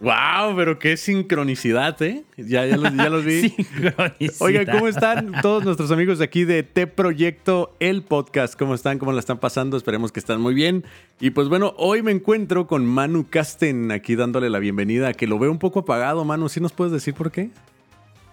Wow, pero qué sincronicidad, ¿eh? Ya, ya, los, ya los vi. Oigan, ¿cómo están todos nuestros amigos de aquí de T Proyecto, el podcast? ¿Cómo están? ¿Cómo la están pasando? Esperemos que están muy bien. Y pues bueno, hoy me encuentro con Manu Casten aquí dándole la bienvenida, que lo veo un poco apagado, Manu. ¿Sí nos puedes decir por qué?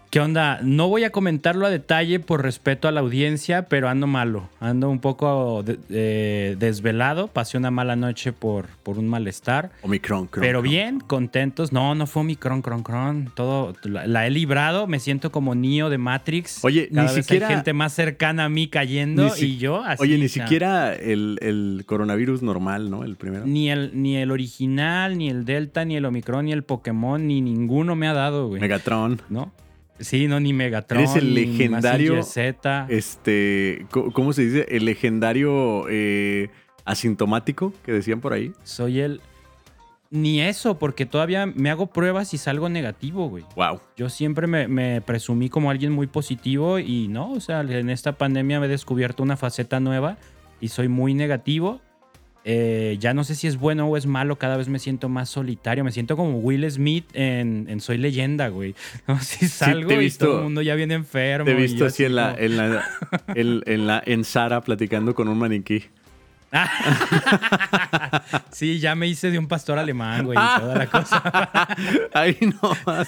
¿Qué onda? No voy a comentarlo a detalle por respeto a la audiencia, pero ando malo. Ando un poco desvelado. Pasé una mala noche por, por un malestar. Omicron, cron, Pero bien, contentos. No, no fue Omicron, cron, cron. Todo la, he librado. Me siento como Neo de Matrix. Oye, ni siquiera. Hay gente más cercana a mí cayendo y yo así. Oye, ni siquiera el, coronavirus normal, ¿no? El primero. Ni el, ni el original, ni el Delta, ni el Omicron, ni el Pokémon, ni ninguno me ha dado, güey. Megatron. ¿No? Sí, no, ni Megatron. Eres el legendario. Z. Este, ¿cómo se dice? El legendario eh, asintomático que decían por ahí. Soy el. Ni eso, porque todavía me hago pruebas y salgo negativo, güey. Wow. Yo siempre me, me, presumí como alguien muy positivo y no, o sea, en esta pandemia me he descubierto una faceta nueva y soy muy negativo. Eh, ya no sé si es bueno o es malo, cada vez me siento más solitario, me siento como Will Smith en, Soy Leyenda, güey. No si salgo y todo el mundo ya viene enfermo. Te he visto así en la, en la, en, la, en Sara platicando con un maniquí. sí, ya me hice de un pastor alemán, güey, y toda la cosa. Ahí no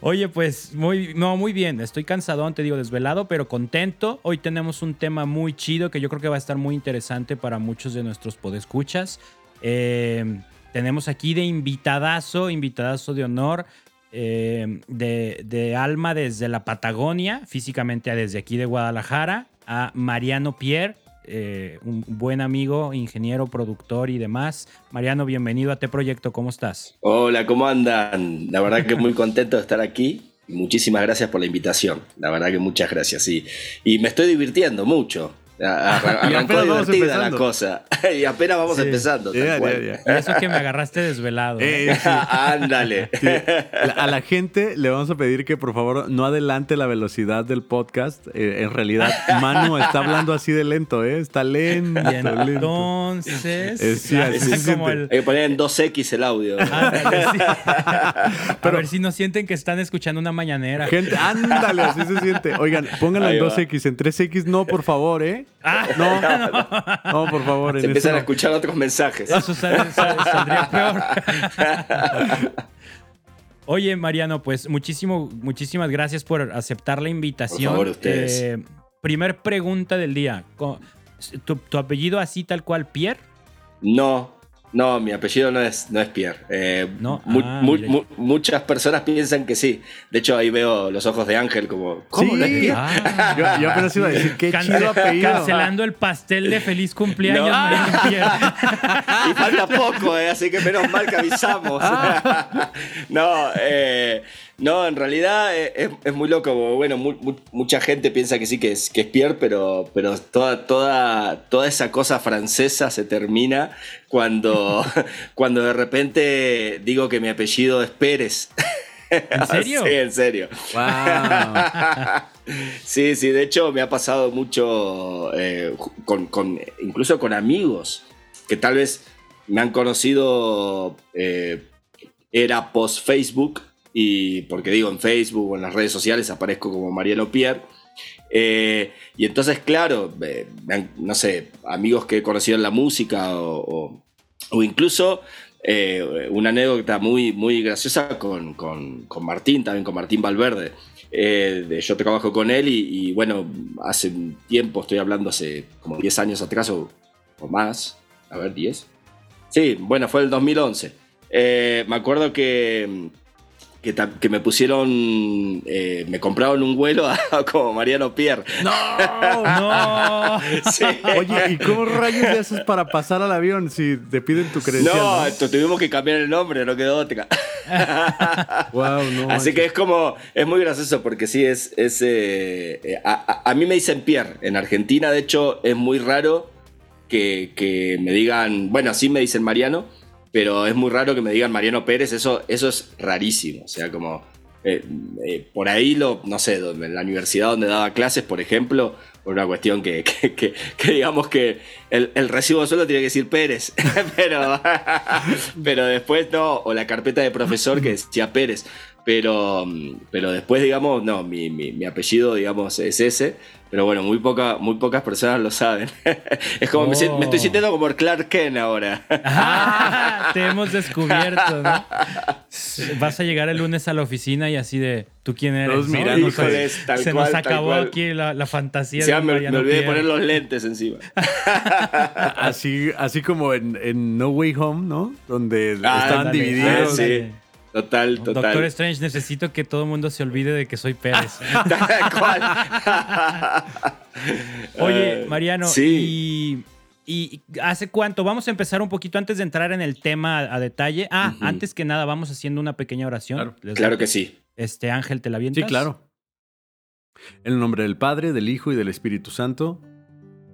Oye, pues muy, no, muy bien. Estoy cansadón, te digo, desvelado, pero contento. Hoy tenemos un tema muy chido que yo creo que va a estar muy interesante para muchos de nuestros podescuchas. Eh, tenemos aquí de invitadazo, invitadazo de honor. Eh, de, de, alma desde la Patagonia, físicamente desde aquí de Guadalajara, a Mariano Pierre, eh, un buen amigo, ingeniero, productor y demás. Mariano, bienvenido a T Proyecto, ¿cómo estás? Hola, ¿cómo andan? La verdad que muy contento de estar aquí. Muchísimas gracias por la invitación. La verdad que muchas gracias, sí. Y me estoy divirtiendo mucho. Arrancó divertida la cosa. y apenas vamos empezando. Eso es que me agarraste desvelado. ¿eh? Ándale. A la gente le vamos a pedir que por favor no adelante la velocidad del podcast. Eh, en realidad, Manu está hablando así de lento, ¿eh? Está lento. entonces. Es, como el... Hay que poner en 2X el audio. Pero, a ver si no sienten que están escuchando una mañanera. Gente, ándale, así se siente. Oigan, pónganlo en 2X. En 3X no, por favor, ¿eh? Ah, no, no, por favor. Se empiezan a escuchar otros mensajes. Eso saldría peor. Oye, Mariano, pues muchísimo, muchísimas gracias por aceptar la invitación. Por favor, ustedes. Eh, primer pregunta del día. ¿Tu, ¿Tu, apellido así tal cual, Pierre? No, no, mi apellido no es, no es Pierre. Eh, no. Ah, muchas personas piensan que sí. De hecho, ahí veo los ojos de Ángel como. ¿Cómo no es Pierre? Ah. yo, apenas iba a decir qué chido apellido. Cancelando el pastel de feliz cumpleaños, Pierre. y falta poco, eh, así que menos mal que avisamos. no, eh. No, en realidad eh, es, muy loco. Bueno, mucha gente piensa que sí, que es, que es Pierre, pero, pero toda, toda, toda esa cosa francesa se termina cuando, cuando de repente digo que mi apellido es Pérez. ¿En serio? sí, en serio. sí, sí, de hecho me ha pasado mucho eh, con, incluso con amigos que tal vez me han conocido, eh, era post Facebook y porque digo en Facebook o en las redes sociales aparezco como Mariano Pierre. Eh, y entonces, claro, no sé, amigos que he conocido en la música o, incluso eh, una anécdota muy, muy graciosa con, Martín, también con Martín Valverde. Eh, yo trabajo con él y, bueno, hace un tiempo, estoy hablando hace como 10 años atrás o, o más, a ver, 10. Sí, bueno, fue el 2011. me acuerdo que que, me pusieron, eh, me compraron un vuelo como Mariano Pierre. No, no. Oye, ¿y cómo rayos le haces para pasar al avión si te piden tu credencial? No, ¿no? tuvimos que cambiar el nombre, no quedó otra. wow, no, Así que es como, es muy gracioso porque sí, es, es eh, eh, a, mí me dicen Pierre. En Argentina, de hecho, es muy raro que, que me digan, bueno, así me dicen Mariano pero es muy raro que me digan Mariano Pérez, eso, eso es rarísimo. O sea, como por ahí, lo, no sé, en la universidad donde daba clases, por ejemplo, por una cuestión que, digamos que el, recibo solo tiene que decir Pérez, pero, pero después no, o la carpeta de profesor que decía Pérez, pero, pero después, digamos, no, mi, mi apellido, digamos, es ese. Pero bueno, muy, poca, muy pocas personas lo saben. es como me, estoy oh. sintiendo como el Clark Kent ahora. Ah, te hemos descubierto, ¿no? Vas a llegar el lunes a la oficina y así de, ¿tú quién eres? se nos acabó aquí la, fantasía. Ya, me, me olvidé de poner los lentes encima. así, así como en, No Way Home, ¿no? Donde ah, estaban divididos. sí. Total, total. Doctor Strange, necesito que todo el mundo se olvide de que soy Pérez. Oye, Mariano, y, hace cuánto? Vamos a empezar un poquito antes de entrar en el tema a, detalle. Ah, antes que nada, vamos haciendo una pequeña oración. Claro, que sí. Este Ángel, ¿te la avientas? Sí, claro. En el nombre del Padre, del Hijo y del Espíritu Santo.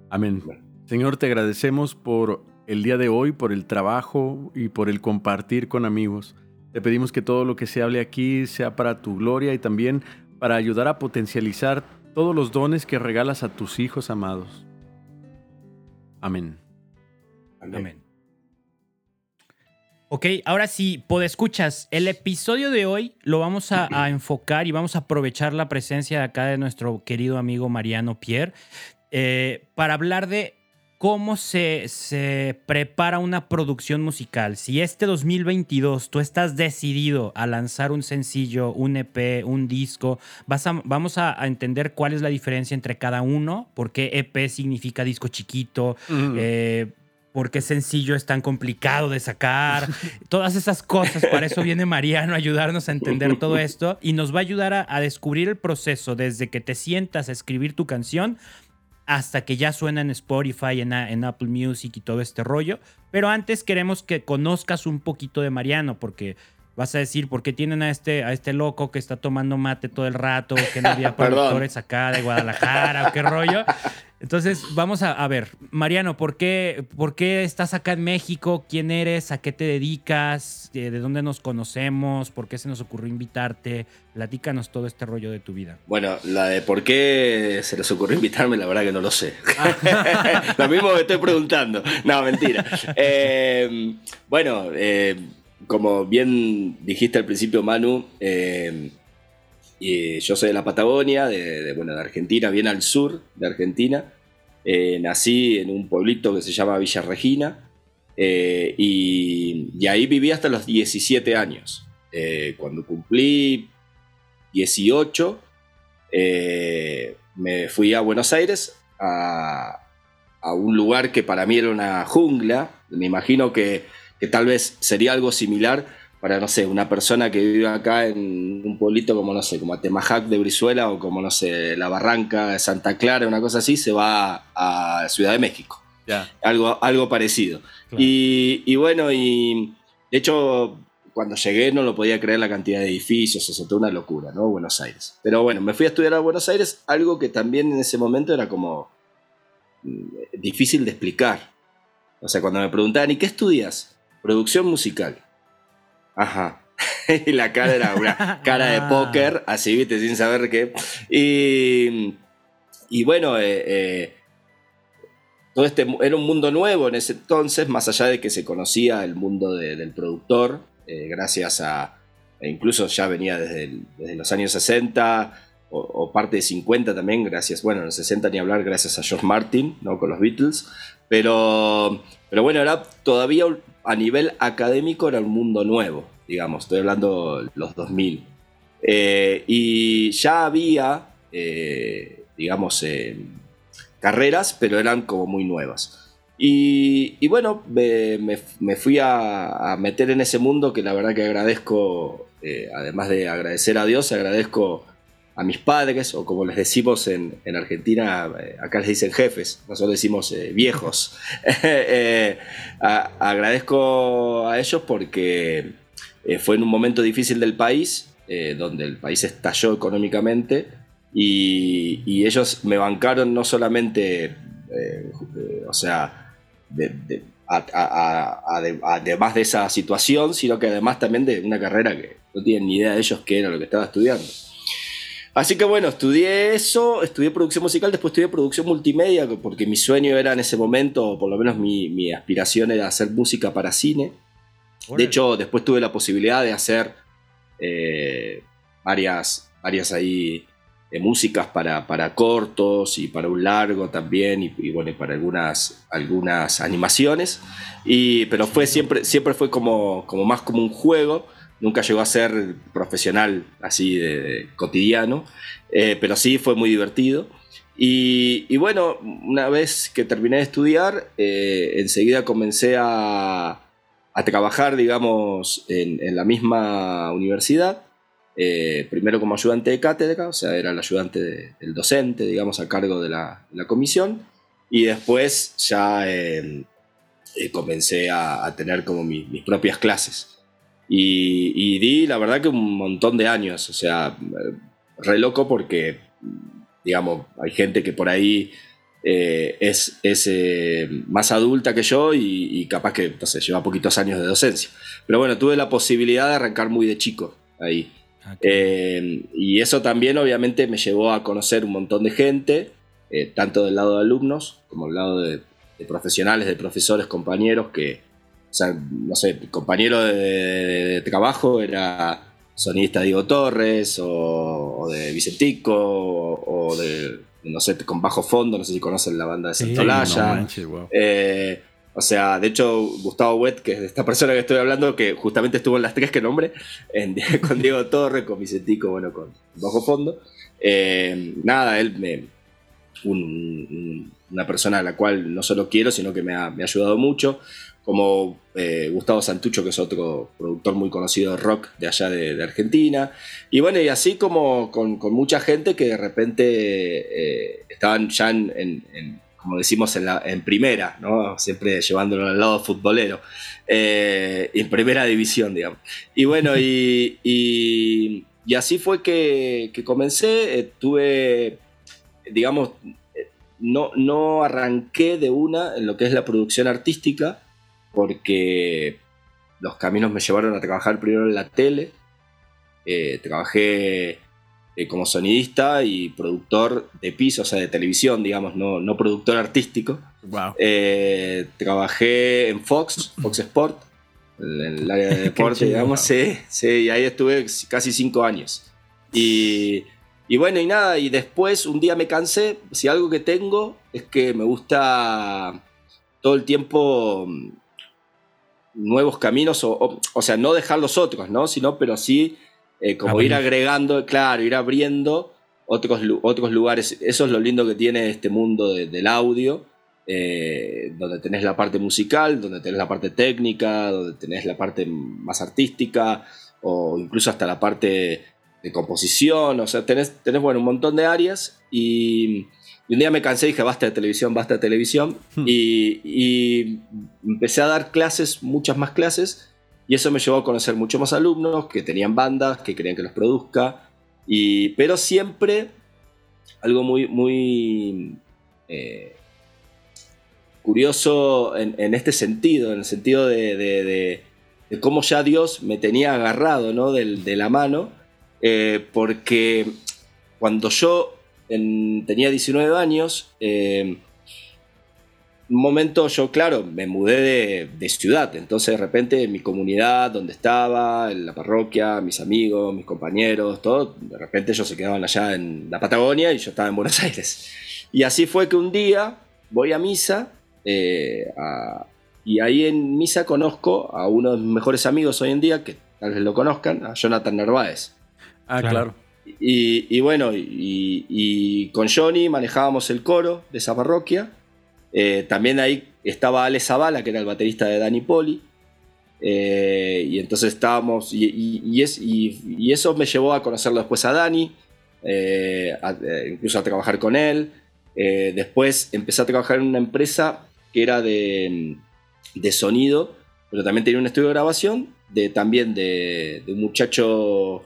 Amén. Señor, te agradecemos por el día de hoy, por el trabajo y por el compartir con amigos. Te pedimos que todo lo que se hable aquí sea para tu gloria y también para ayudar a potencializar todos los dones que regalas a tus hijos amados. Amén. Amén. Ok, ahora sí, escuchas, el episodio de hoy lo vamos a, a, enfocar y vamos a aprovechar la presencia de acá de nuestro querido amigo Mariano Pierre eh, para hablar de cómo se, se, prepara una producción musical. Si este 2022 tú estás decidido a lanzar un sencillo, un EP, un disco, vas vamos a, entender cuál es la diferencia entre cada uno, por qué EP significa disco chiquito, eh, por qué sencillo es tan complicado de sacar, todas esas cosas. Para eso viene Mariano a ayudarnos a entender todo esto y nos va a ayudar a descubrir el proceso desde que te sientas a escribir tu canción hasta que ya suena en Spotify, en, en, Apple Music y todo este rollo. Pero antes queremos que conozcas un poquito de Mariano, porque vas a decir, ¿por qué tienen a este, a este loco que está tomando mate todo el rato? Que no había productores acá de Guadalajara o qué rollo. Entonces, vamos a, ver, Mariano, ¿por qué, ¿por qué estás acá en México? ¿Quién eres? ¿A qué te dedicas? ¿De dónde nos conocemos? ¿Por qué se nos ocurrió invitarte? Platícanos todo este rollo de tu vida. Bueno, la de por qué se les ocurrió invitarme, la verdad que no lo sé. lo mismo me estoy preguntando. No, mentira. Eh, bueno, eh, como bien dijiste al principio, Manu, eh, y yo soy de la Patagonia, de, bueno, de Argentina, bien al sur de Argentina. Eh, nací en un pueblito que se llama Villa Regina eh, y, ahí viví hasta los 17 años. Cuando cumplí 18, me fui a Buenos Aires a, un lugar que para mí era una jungla. Me imagino que, que tal vez sería algo similar para, no sé, una persona que vive acá en un pueblito como, no sé, como Atemajac de Brizuela o como, no sé, La Barranca de Santa Clara, una cosa así, se va a Ciudad de México. Algo, algo parecido. Y, bueno, y de hecho, cuando llegué no lo podía creer la cantidad de edificios, eso fue una locura, ¿no? Buenos Aires. Pero bueno, me fui a estudiar a Buenos Aires, algo que también en ese momento era como mm, difícil de explicar. O sea, cuando me preguntaban, ¿y qué estudias? Producción musical. Ajá. y la cara era una cara de póker, así, viste, sin saber qué. Y, y bueno, eh, eh, todo este era un mundo nuevo en ese entonces, más allá de que se conocía el mundo del productor, eh, gracias a, e incluso ya venía desde, los años 60 o, parte de 50 también, gracias, bueno, en los 60 ni hablar, gracias a George Martin, ¿no? Con los Beatles, pero, pero bueno, era todavía a nivel académico era un mundo nuevo, digamos, estoy hablando los 2000. Eh, y ya había, eh, digamos, eh, carreras, pero eran como muy nuevas. Y, bueno, me, fui a, meter en ese mundo que la verdad que agradezco, además de agradecer a Dios, agradezco a mis padres, o como les decimos en, Argentina, eh, acá les dicen jefes, nosotros decimos eh, viejos. Eh, agradezco a ellos porque fue en un momento difícil del país, donde el país estalló económicamente, y, ellos me bancaron no solamente, o sea, además de esa situación, sino que además también de una carrera que no tienen ni idea de ellos qué era lo que estaba estudiando. Así que bueno, estudié eso, estudié producción musical, después estudié producción multimedia, porque mi sueño era en ese momento, o por lo menos mi, aspiración era hacer música para cine. De hecho, después tuve la posibilidad de hacer eh, varias, varias ahí de músicas para, para, cortos y para un largo también y, bueno para algunas algunas animaciones. Y pero fue siempre siempre fue como, como más como un juego nunca llegó a ser profesional así de, cotidiano eh, pero sí fue muy divertido y, bueno una vez que terminé de estudiar eh, enseguida comencé a, a trabajar digamos en, la misma universidad eh, primero como ayudante de cátedra, o sea, era el ayudante del docente, digamos, a cargo de la, comisión, y después ya eh, comencé a, tener como mis propias clases. Y, di, la verdad, que un montón de años, o sea, re loco porque, digamos, hay gente que por ahí es, es más adulta que yo y, capaz que, entonces, lleva poquitos años de docencia. Pero bueno, tuve la posibilidad de arrancar muy de chico ahí. Ah, eh, y eso también obviamente me llevó a conocer un montón de gente, eh, tanto del lado de alumnos como del lado de, profesionales, de profesores, compañeros, que, o sea, no sé, compañero de, trabajo era sonista Diego Torres o, de Vicentico o, de, no sé, con bajo fondo, no sé si conocen la banda de Santolaya. O sea, de hecho, Gustavo Wet, que es esta persona que estoy hablando, que justamente estuvo en las tres que nombre, con Diego Torre, con Vicentico, bueno, con Bajo Fondo. Eh, nada, él me, una persona a la cual no solo quiero, sino que me ha, ayudado mucho, como eh, Gustavo Santucho, que es otro productor muy conocido de rock de allá de, Argentina, y bueno, y así como con, mucha gente que de repente eh, estaban ya en como decimos en, primera, ¿no? siempre llevándolo al lado futbolero, eh, en primera división, digamos. Y bueno, y, y, así fue que, comencé, eh, tuve, digamos, no, no arranqué de una en lo que es la producción artística, porque los caminos me llevaron a trabajar primero en la tele, eh, trabajé eh, como sonidista y productor de piso, o sea, de televisión, digamos, no, no productor artístico. Eh, trabajé en Fox, Fox Sport, en el área de deporte, digamos, sí, sí, y ahí estuve casi cinco años. Y, y, bueno, y nada, y después un día me cansé, si algo que tengo es que me gusta todo el tiempo nuevos caminos, o, o sea, no dejar los otros, ¿no? Sino, pero sí eh, como ir agregando, claro, ir abriendo otros, otros lugares. Eso es lo lindo que tiene este mundo del audio, eh, donde tenés la parte musical, donde tenés la parte técnica, donde tenés la parte más artística, o incluso hasta la parte de composición, o sea, tenés, tenés bueno, un montón de áreas y, un día me cansé y dije, basta de televisión, basta de televisión, hmm. y, y empecé a dar clases, muchas más clases, y eso me llevó a conocer muchos más alumnos que tenían bandas, que querían que los produzca. Y, pero siempre algo muy, muy eh, curioso en, este sentido, en el sentido de, cómo ya Dios me tenía agarrado ¿no? de, la mano, eh, porque cuando yo tenía 19 años, eh, un momento yo, claro, me mudé de, ciudad, entonces de repente mi comunidad, donde estaba, en la parroquia, mis amigos, mis compañeros, todo, de repente ellos se quedaban allá en la Patagonia y yo estaba en Buenos Aires. Y así fue que un día voy a misa eh, y ahí en misa conozco a uno de mis mejores amigos hoy en día, que tal vez lo conozcan, a Jonathan Narváez. Ah, claro. Y, bueno, y con Johnny manejábamos el coro de esa parroquia eh, también ahí estaba Ale Zavala, que era el baterista de Danny Poli. Eh, y entonces estábamos, y, eso me llevó a conocerlo después a Dani, eh, incluso a trabajar con él. después empecé a trabajar en una empresa que era de, sonido, pero también tenía un estudio de grabación, de, también de, de un muchacho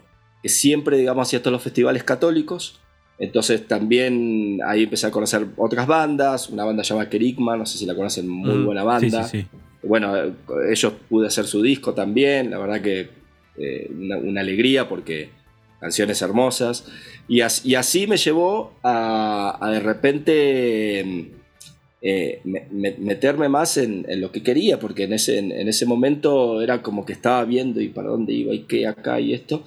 siempre, digamos, hacía todos los festivales católicos. Entonces también ahí empecé a conocer otras bandas, una banda llamada Kerigma, no sé si la conocen, muy mm, buena banda. bueno, ellos pude hacer su disco también, la verdad que eh, una, alegría porque canciones hermosas. Y, así me llevó a, de repente eh, meterme más en, lo que quería, porque en ese, en, ese momento era como que estaba viendo y para dónde iba y qué acá y esto.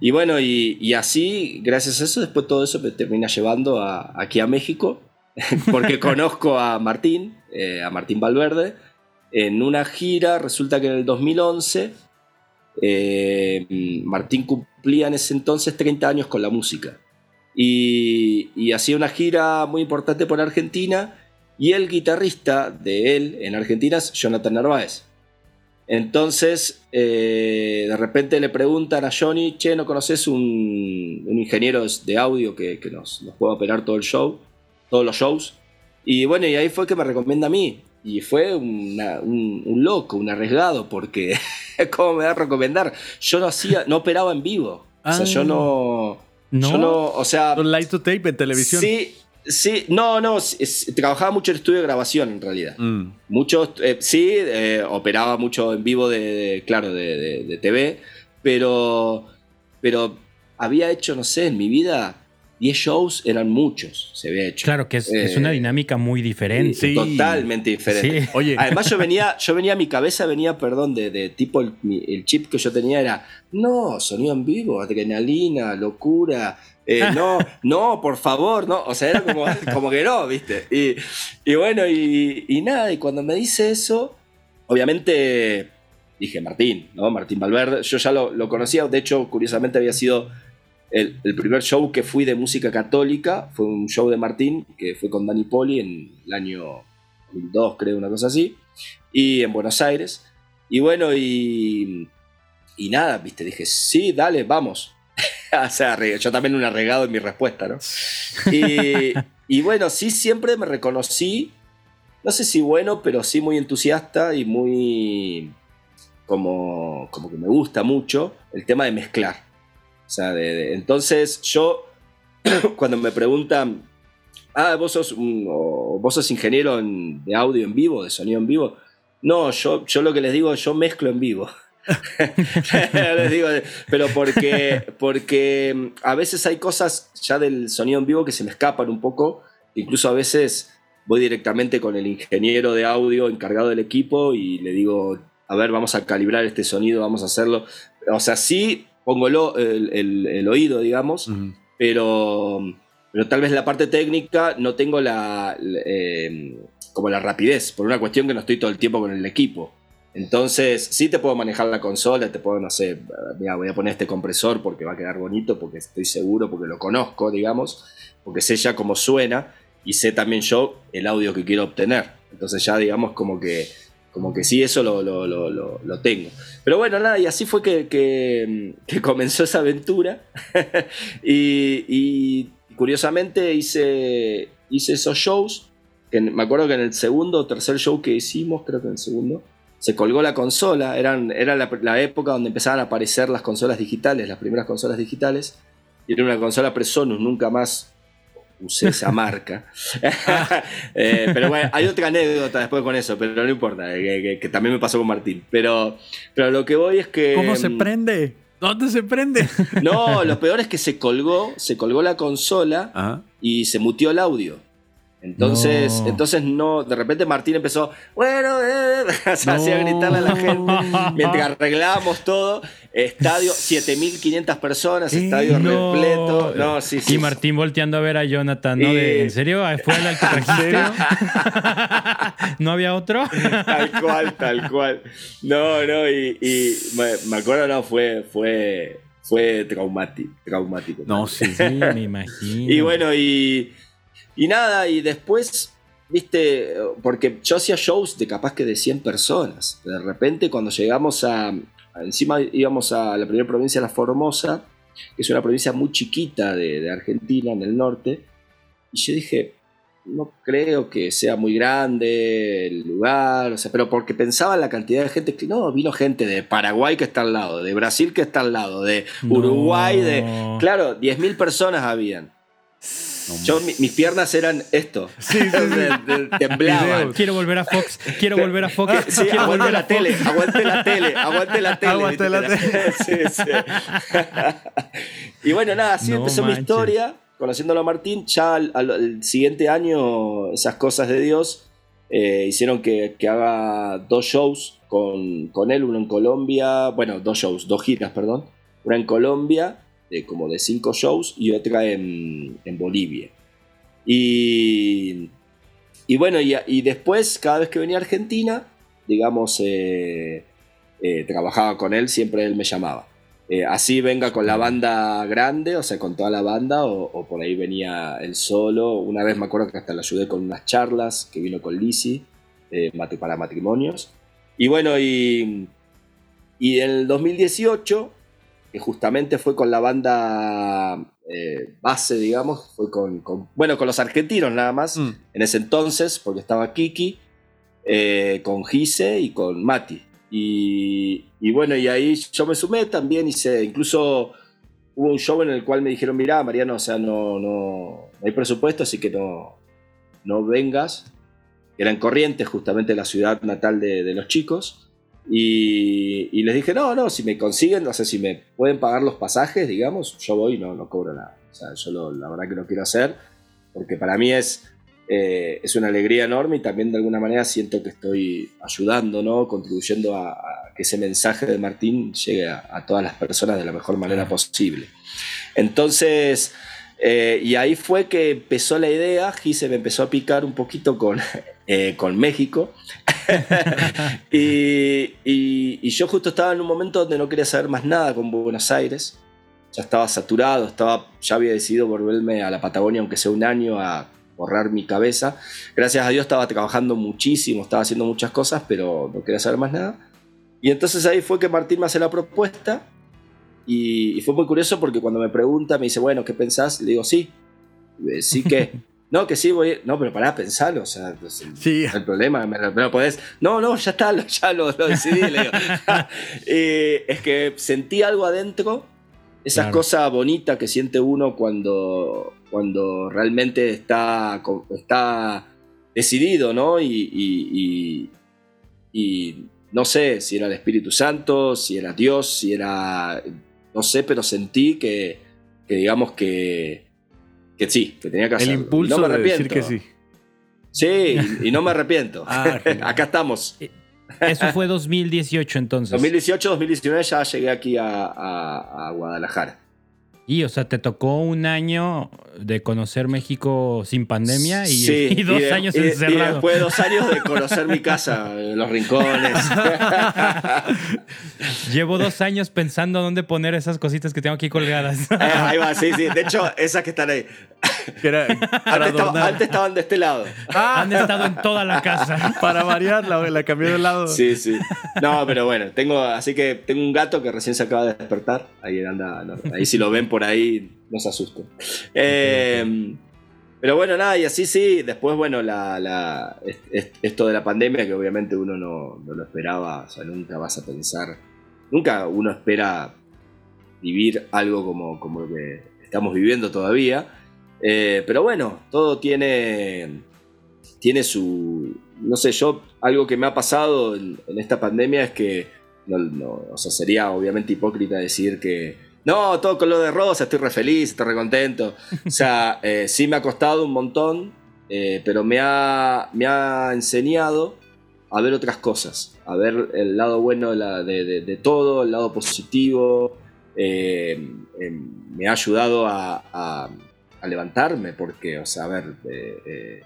Y bueno, y, así, gracias a eso, después todo eso me termina llevando aquí a México, porque conozco a Martín, eh, a Martín Valverde, en una gira, resulta que en el 2011, eh, Martín cumplía en ese entonces 30 años con la música. Y, hacía una gira muy importante por Argentina, y el guitarrista de él en Argentina es Jonathan Narváez. Entonces, eh, de repente le preguntan a Johnny, che, ¿no conoces un, ingeniero de audio que, nos, nos, pueda operar todo el show, todos los shows? Y bueno, y ahí fue que me recomienda a mí. Y fue un, loco, un arriesgado, porque, ¿cómo me va a recomendar? Yo no hacía, no operaba en vivo. O sea, yo no... No, yo no, o sea... Light to tape en televisión. Sí, Sí, no, no, trabajaba mucho en estudio de grabación en realidad. Mm. Muchos, eh, sí, eh, operaba mucho en vivo de, claro, de, TV, pero, pero había hecho, no sé, en mi vida 10 shows eran muchos, se había hecho. Claro, que es, una eh, dinámica muy diferente. Totalmente diferente. Oye. Además, yo venía, yo venía, mi cabeza venía, perdón, de, tipo el, el, chip que yo tenía era, no, sonido en vivo, adrenalina, locura, eh, no, no, por favor, no. O sea, era como, como que no, ¿viste? Y, bueno, y, nada, y cuando me dice eso, obviamente dije Martín, ¿no? Martín Valverde. Yo ya lo, conocía, de hecho, curiosamente había sido el, primer show que fui de música católica. Fue un show de Martín que fue con Dani Poli en el año 2002, creo, una cosa así. Y en Buenos Aires. Y bueno, y, y nada, ¿viste? Dije, sí, dale, vamos. o sea, yo también un arregado en mi respuesta, ¿no? Y, bueno, sí, siempre me reconocí, no sé si bueno, pero sí muy entusiasta y muy como, como que me gusta mucho el tema de mezclar. O sea, entonces yo, cuando me preguntan, ah, vos sos, vos sos ingeniero de audio en vivo, de sonido en vivo. No, yo, yo lo que les digo, yo mezclo en vivo. Les digo, pero porque, porque mm, a veces hay cosas ya del sonido en vivo que se me escapan un poco. Incluso a veces voy directamente con el ingeniero de audio encargado del equipo y le digo, a ver, vamos a calibrar este sonido, vamos a hacerlo. O sea, sí pongo el, oído, digamos, pero, pero tal vez la parte técnica no tengo la, eh, como la rapidez, por una cuestión que no estoy todo el tiempo con el equipo. Entonces, sí te puedo manejar la consola, te puedo, no sé, mira, voy a poner este compresor porque va a quedar bonito, porque estoy seguro, porque lo conozco, digamos, porque sé ya cómo suena y sé también yo el audio que quiero obtener. Entonces ya, digamos, como que, como que sí, eso lo, tengo. Pero bueno, nada, y así fue que, que, comenzó esa aventura. y, curiosamente hice, hice esos shows, me acuerdo que en el segundo o tercer show que hicimos, creo que en el segundo, se colgó la consola, eran, era la, época donde empezaban a aparecer las consolas digitales, las primeras consolas digitales, y era una consola Presonus, nunca más usé esa marca. Eh, pero bueno, hay otra anécdota después con eso, pero no importa, que, también me pasó con Martín. Pero, pero lo que voy es que... ¿Cómo se mm, prende? ¿Dónde se prende? no, lo peor es que se colgó, se colgó la consola y se mutió el audio. Entonces, no. entonces no, de repente Martín empezó, bueno, eh, hacía gritarle a la gente mientras arreglábamos todo. Estadio, 7500 personas, estadio repleto. No, sí, sí. Y Martín volteando a ver a Jonathan, ¿no? ¿En serio? ¿Fue el que ¿No había otro? tal cual, tal cual. No, no, y, me, acuerdo, no, fue, fue, fue traumático. traumático no, sí, sí, me imagino. Y bueno, y y nada, y después, viste, porque yo hacía shows de capaz que de 100 personas. De repente cuando llegamos a, encima íbamos a la primera provincia, La Formosa, que es una provincia muy chiquita de, Argentina, en el norte, y yo dije, no creo que sea muy grande el lugar, o sea, pero porque pensaba en la cantidad de gente que no, vino gente de Paraguay que está al lado, de Brasil que está al lado, de Uruguay, de... Claro, 10.000 personas habían. Yo, mis piernas eran esto. Sí, sí, Temblaban. Quiero volver a Fox. Quiero volver a Fox. Sí, quiero aguante la tele. Aguante la tele. Aguante la tele. Aguante la tele. sí, sí. y bueno, nada, así empezó mi historia. Conociéndolo a Martín, ya al, siguiente año, esas cosas de Dios eh, hicieron que, que, haga dos shows con, con él, uno en Colombia, bueno, dos shows, dos giras, perdón. Una en Colombia de como de cinco shows y otra en, en Bolivia. Y, y bueno, y, y, después, cada vez que venía a Argentina, digamos, eh, eh, trabajaba con él, siempre él me llamaba. Eh, así venga con la banda grande, o sea, con toda la banda, o, por ahí venía él solo. Una vez me acuerdo que hasta lo ayudé con unas charlas que vino con Lisi para matrimonios. Y bueno, y, y en el 2018 que justamente fue con la banda eh, base, digamos, fue con, bueno, con los argentinos nada más, mm. en ese entonces, porque estaba Kiki, eh, con Gise y con Mati. Y, bueno, y ahí yo me sumé también, hice, incluso hubo un show en el cual me dijeron, mira, Mariano, o sea, no, no, hay presupuesto, así que no, no vengas. Era en Corrientes, justamente la ciudad natal de, de los chicos. Y, les dije, no, no, si me consiguen, no sé, si me pueden pagar los pasajes, digamos, yo voy y no, no cobro nada. O sea, yo la verdad que lo quiero hacer, porque para mí es, eh, es una alegría enorme y también de alguna manera siento que estoy ayudando, ¿no? Contribuyendo a, que ese mensaje de Martín llegue a, todas las personas de la mejor manera posible. Entonces, eh, y ahí fue que empezó la idea, Gise me empezó a picar un poquito con, eh, con México. y, yo justo estaba en un momento donde no quería saber más nada con Buenos Aires. Ya estaba saturado, estaba, ya había decidido volverme a la Patagonia, aunque sea un año, a borrar mi cabeza. Gracias a Dios estaba trabajando muchísimo, estaba haciendo muchas cosas, pero no quería saber más nada. Y entonces ahí fue que Martín me hace la propuesta. Y, y fue muy curioso porque cuando me pregunta, me dice, bueno, ¿qué pensás? Le digo, sí. Sí que... No, que sí, voy. No, pero pará, pensarlo. O sea, sí. el problema, me lo, podés. No, no, ya está, ya lo, decidí. le digo. es que sentí algo adentro, esa cosa bonita que siente uno cuando, cuando realmente está, está decidido, ¿no? Y, y, no sé si era el Espíritu Santo, si era Dios, si era. No sé, pero sentí que, que digamos que que sí, que tenía que hacerlo. El impulso no me de decir que sí. Sí, y, no me arrepiento. Ah, Acá estamos. Eh, eso fue 2018 entonces. 2018, 2019 ya llegué aquí a, a Guadalajara. Y, o sea, te tocó un año de conocer México sin pandemia y, dos años encerrado. Y después dos años de conocer mi casa, los rincones. Llevo dos años pensando dónde poner esas cositas que tengo aquí colgadas. Eh, ahí va, sí, sí. De hecho, esas que están ahí. Antes, estaban de este lado. Ah. Han estado en toda la casa. Para variar, la, la cambié de lado. Sí, sí. No, pero bueno, tengo, así que tengo un gato que recién se acaba de despertar. Ahí anda, ahí si lo ven por ahí, no se asusten. Eh, pero bueno, nada, y así sí, después, bueno, la, esto de la pandemia, que obviamente uno no, lo esperaba, o sea, nunca vas a pensar, nunca uno espera vivir algo como, como lo que estamos viviendo todavía. Eh, pero bueno, todo tiene, tiene su, no sé, yo, algo que me ha pasado en, esta pandemia es que, no, o sea, sería obviamente hipócrita decir que no, todo color de rosa, estoy re feliz, estoy re contento. O sea, eh, sí me ha costado un montón, eh, pero me ha, me ha enseñado a ver otras cosas, a ver el lado bueno de, todo, el lado positivo. Eh, me ha ayudado a, levantarme, porque, o sea, a ver, de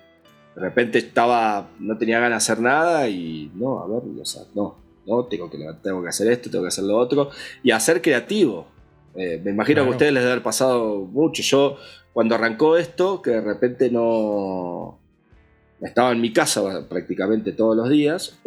repente estaba, no tenía ganas de hacer nada y no, a ver, o sea, no, no, tengo que, tengo que hacer esto, tengo que hacer lo otro, y a ser creativo. Eh, me imagino que a ustedes les debe haber pasado mucho. Yo, cuando arrancó esto, que de repente no. Estaba en mi casa prácticamente todos los días,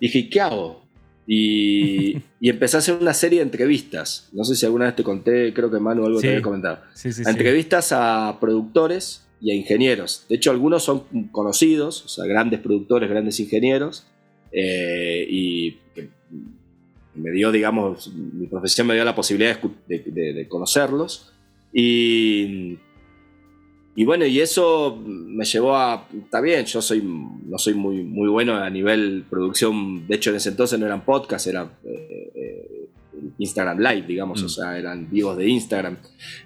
dije, ¿qué hago? Y, empecé a hacer una serie de entrevistas. No sé si alguna vez te conté, creo que Manu algo te había comentado. entrevistas a productores y a ingenieros. De hecho, algunos son conocidos, o sea, grandes productores, grandes ingenieros. Eh, y me dio, digamos, mi profesión me dio la posibilidad de, conocerlos. Y, y bueno, y eso me llevó a. Está bien, yo soy, no soy muy, muy bueno a nivel producción. De hecho, en ese entonces no eran podcasts, eran eh, eh, Instagram Live, digamos, o mm. sea, eran vivos de Instagram.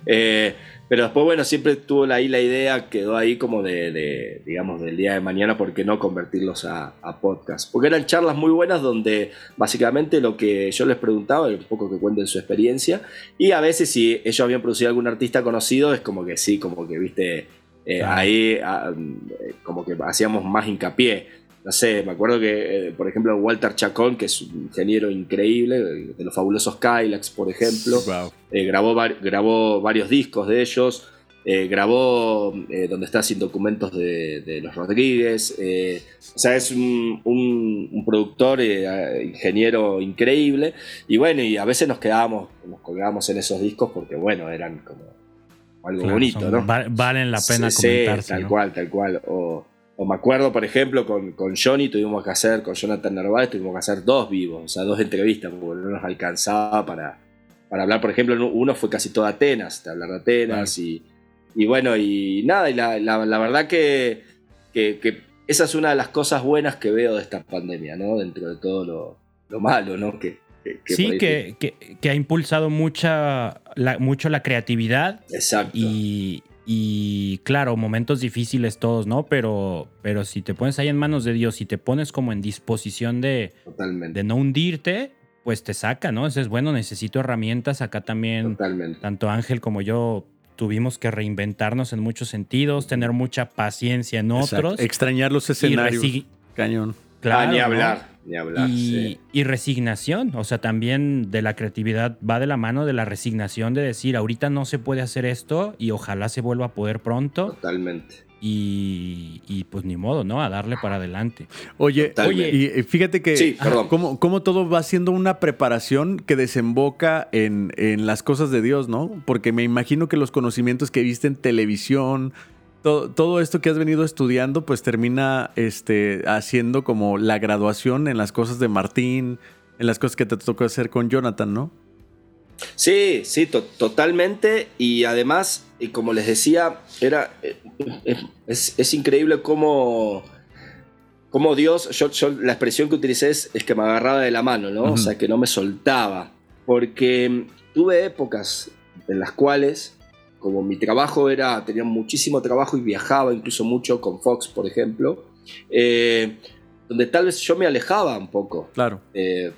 Eh, pero después, bueno, siempre tuvo ahí la idea, quedó ahí como de, digamos, del día de mañana, ¿por qué no convertirlos a, a, podcast? Porque eran charlas muy buenas donde básicamente lo que yo les preguntaba, un poco que cuenten su experiencia, y a veces si ellos habían producido algún artista conocido, es como que sí, como que, viste, eh, ahí ah, como que hacíamos más hincapié no sé, me acuerdo que, eh, por ejemplo, Walter Chacón, que es un ingeniero increíble, de los fabulosos Kylax, por ejemplo, eh, grabó, grabó varios discos de ellos, eh, grabó donde está sin documentos de, los Rodríguez, o sea, es un, productor, ingeniero increíble, y bueno, y a veces nos quedábamos, nos colgábamos en esos discos porque, bueno, eran como algo bonito, ¿no? Valen la pena comentarse. Sí, tal cual, tal cual. O, o me acuerdo, por ejemplo, con, con, Johnny tuvimos que hacer, con Jonathan Narváez tuvimos que hacer dos vivos, o sea, dos entrevistas, porque no nos alcanzaba para, para hablar. Por ejemplo, uno fue casi todo Atenas, de hablar de Atenas, y, y, bueno, y nada, y la, la, verdad que, que, esa es una de las cosas buenas que veo de esta pandemia, ¿no? Dentro de todo lo, lo malo, ¿no? Que, sí, que, que, ha impulsado mucha, mucho la creatividad. Exacto. Y, y claro, momentos difíciles todos, ¿no? Pero, pero si te pones ahí en manos de Dios y te pones como en disposición de, de no hundirte, pues te saca, ¿no? Eso es bueno, necesito herramientas. Acá también, tanto Ángel como yo tuvimos que reinventarnos en muchos sentidos, tener mucha paciencia en otros. Extrañar los escenarios. Cañón. Claro, ni hablar y, resignación, o sea, también de la creatividad va de la mano de la resignación de decir, ahorita no se puede hacer esto y ojalá se vuelva a poder pronto. Totalmente. Y, pues ni modo, ¿no? A darle para adelante. Oye, oye y fíjate que sí, como, todo va siendo una preparación que desemboca en, en las cosas de Dios, ¿no? Porque me imagino que los conocimientos que viste en televisión, todo, esto que has venido estudiando, pues termina este, haciendo como la graduación en las cosas de Martín, en las cosas que te tocó hacer con Jonathan, ¿no? Sí, sí, totalmente. Y además, y como les decía, era, eh, es, increíble cómo, cómo Dios, yo, la expresión que utilicé es, que me agarraba de la mano, ¿no? O sea, que no me soltaba. Porque tuve épocas en las cuales como mi trabajo era, tenía muchísimo trabajo y viajaba incluso mucho con Fox, por ejemplo, eh, donde tal vez yo me alejaba un poco. Claro. Eh,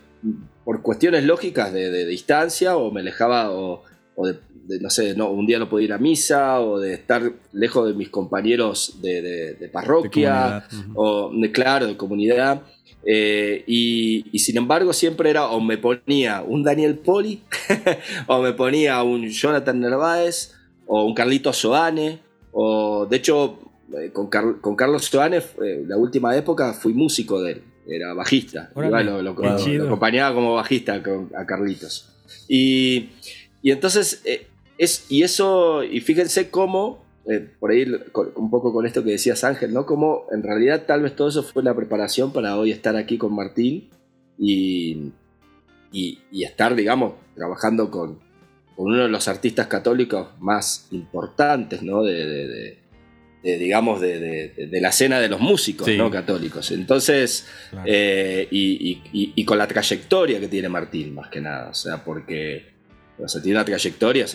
por cuestiones lógicas de, distancia o me alejaba o, de, no sé, no, un día no podía ir a misa o de estar lejos de mis compañeros de, parroquia o, de, claro, de comunidad. Eh, y, y, sin embargo siempre era o me ponía un Daniel Poli o me ponía un Jonathan Narváez o un Carlito Soane, o de hecho eh, con, con, Carlos Soane, eh, la última época fui músico de él, era bajista, lo, acompañaba como bajista a Carlitos. Y, y entonces, eh, es, y eso, y fíjense cómo, por ahí un poco con esto que decías Ángel, ¿no? Como en realidad tal vez todo eso fue la preparación para hoy estar aquí con Martín y, y, y estar, digamos, trabajando con, uno de los artistas católicos más importantes, ¿no? De, digamos, de, la escena de los músicos ¿no? católicos. Entonces, eh, y, con la trayectoria que tiene Martín, más que nada, o sea, porque o sea, tiene una trayectoria,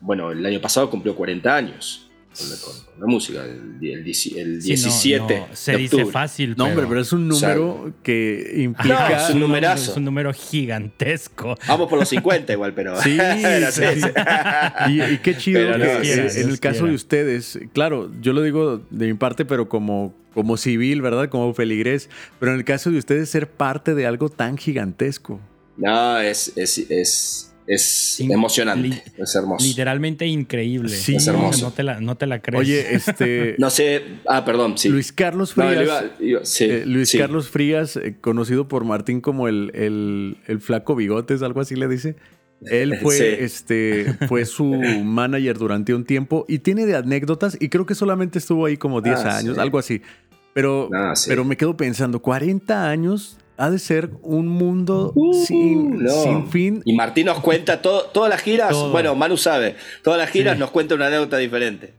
bueno, el año pasado cumplió 40 años con, la música, el, el, 17. se dice fácil. No, hombre, pero es un número que implica. es un numerazo. Es un número gigantesco. Vamos por los 50 igual, pero. Sí, Y, qué chido en el caso de ustedes, claro, yo lo digo de mi parte, pero como, como civil, ¿verdad? Como feligrés, pero en el caso de ustedes ser parte de algo tan gigantesco. No, es, es, es es emocionante, es hermoso. Literalmente increíble. Sí, es hermoso. No te la, no te la crees. Oye, este. no sé. Ah, perdón, sí. Luis Carlos Frías. Eh, Luis Carlos Frías, eh, conocido por Martín como el, el, el, flaco bigotes, algo así le dice. Él fue, este, fue su manager durante un tiempo y tiene de anécdotas y creo que solamente estuvo ahí como 10 ah, años, algo así. Pero, ah, pero me quedo pensando, 40 años ha de ser un mundo uh, sin, fin. Y Martín nos cuenta todo, todas las giras, bueno, Manu sabe, todas las giras nos cuenta una anécdota diferente.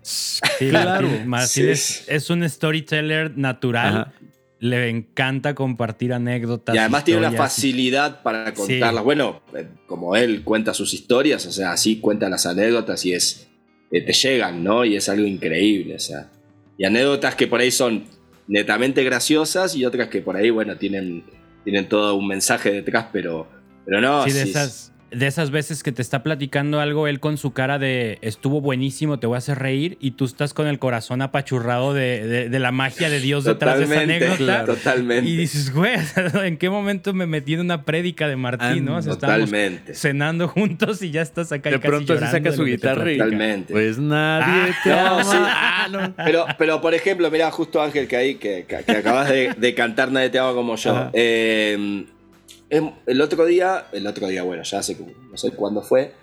claro. Martín, es, un storyteller natural. Le encanta compartir anécdotas. Y además tiene una facilidad para contarlas. Bueno, eh, como él cuenta sus historias, o sea, así cuenta las anécdotas y es. Eh, te llegan, ¿no? Y es algo increíble, o sea. Y anécdotas que por ahí son netamente graciosas y otras que por ahí, bueno, tienen, tienen todo un mensaje detrás, pero, pero no. Sí, de esas, de esas veces que te está platicando algo él con su cara de estuvo buenísimo, te voy a hacer reír y tú estás con el corazón apachurrado de, la magia de Dios detrás de esa anécdota. totalmente. Y dices, güey, ¿en qué momento me metí en una prédica de Martín, no? totalmente. cenando juntos y ya estás acá de pronto se saca su guitarra Totalmente. Pues nadie ah, te ama. pero, pero, por ejemplo, mira, justo Ángel, que ahí, que, acabas de, cantar Nadie te ama como yo. Eh, el otro día, el otro día, bueno, ya sé, no sé cuándo fue,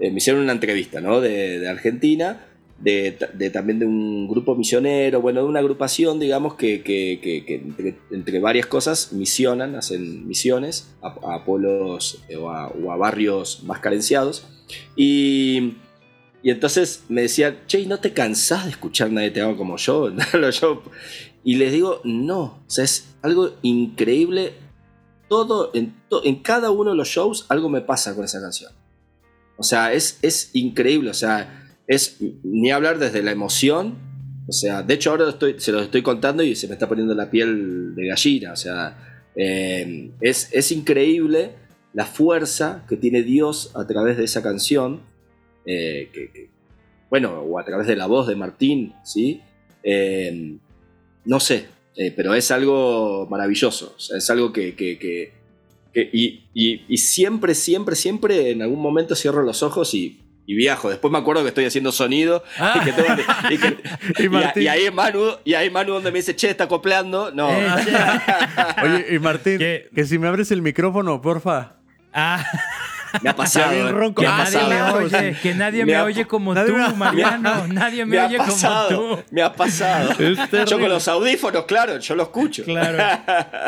eh, me hicieron una entrevista, ¿no? De, Argentina, de, también de un grupo misionero, bueno, de una agrupación, digamos, que, entre, varias cosas misionan, hacen misiones a, pueblos eh, o, a, barrios más carenciados. Y, y entonces me decían, che, ¿no te cansás de escuchar Nadie te ama como yo? yo? Y les digo, no, o sea, es algo increíble todo, en, en, cada uno de los shows algo me pasa con esa canción. O sea, es, es increíble, o sea, es ni hablar desde la emoción, o sea, de hecho ahora estoy, se lo estoy contando y se me está poniendo la piel de gallina, o sea, eh, es, es, increíble la fuerza que tiene Dios a través de esa canción, eh, bueno, o a través de la voz de Martín, ¿sí? Eh, no sé, eh, pero es algo maravilloso, es algo que... que, y, siempre, siempre, siempre en algún momento cierro los ojos y, viajo. Después me acuerdo que estoy haciendo sonido y, ahí es Manu, y ahí Manu donde me dice, che, está acoplando. No. Eh, Oye, y Martín, que si me abres el micrófono, porfa. Ah. Me ha pasado. ¿eh? que, nadie me oye, que nadie me, oye como tú, Mariano. nadie me, oye como tú. Me ha pasado. Yo con los audífonos, claro, yo lo escucho. Claro.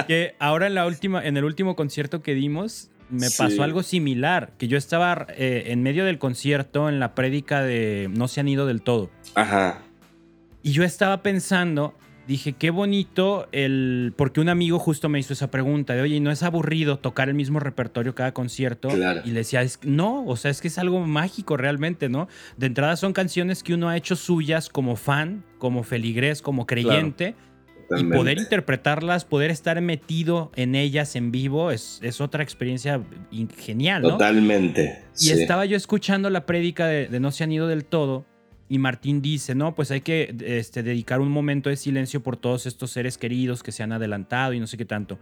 que ahora en, la última, en el último concierto que dimos, me pasó algo similar. Que yo estaba eh, en medio del concierto, en la prédica de No se han ido del todo. Ajá. Y yo estaba pensando dije, qué bonito el... Porque un amigo justo me hizo esa pregunta de, oye, ¿no es aburrido tocar el mismo repertorio cada concierto? Y le decía, es, no, o sea, es que es algo mágico realmente, ¿no? De entrada son canciones que uno ha hecho suyas como fan, como feligrés, como creyente. Y poder interpretarlas, poder estar metido en ellas en vivo es, es otra experiencia genial, ¿no? Totalmente. Y estaba yo escuchando la prédica de, de No se han ido del todo y Martín dice, no, pues hay que este, dedicar un momento de silencio por todos estos seres queridos que se han adelantado y no sé qué tanto.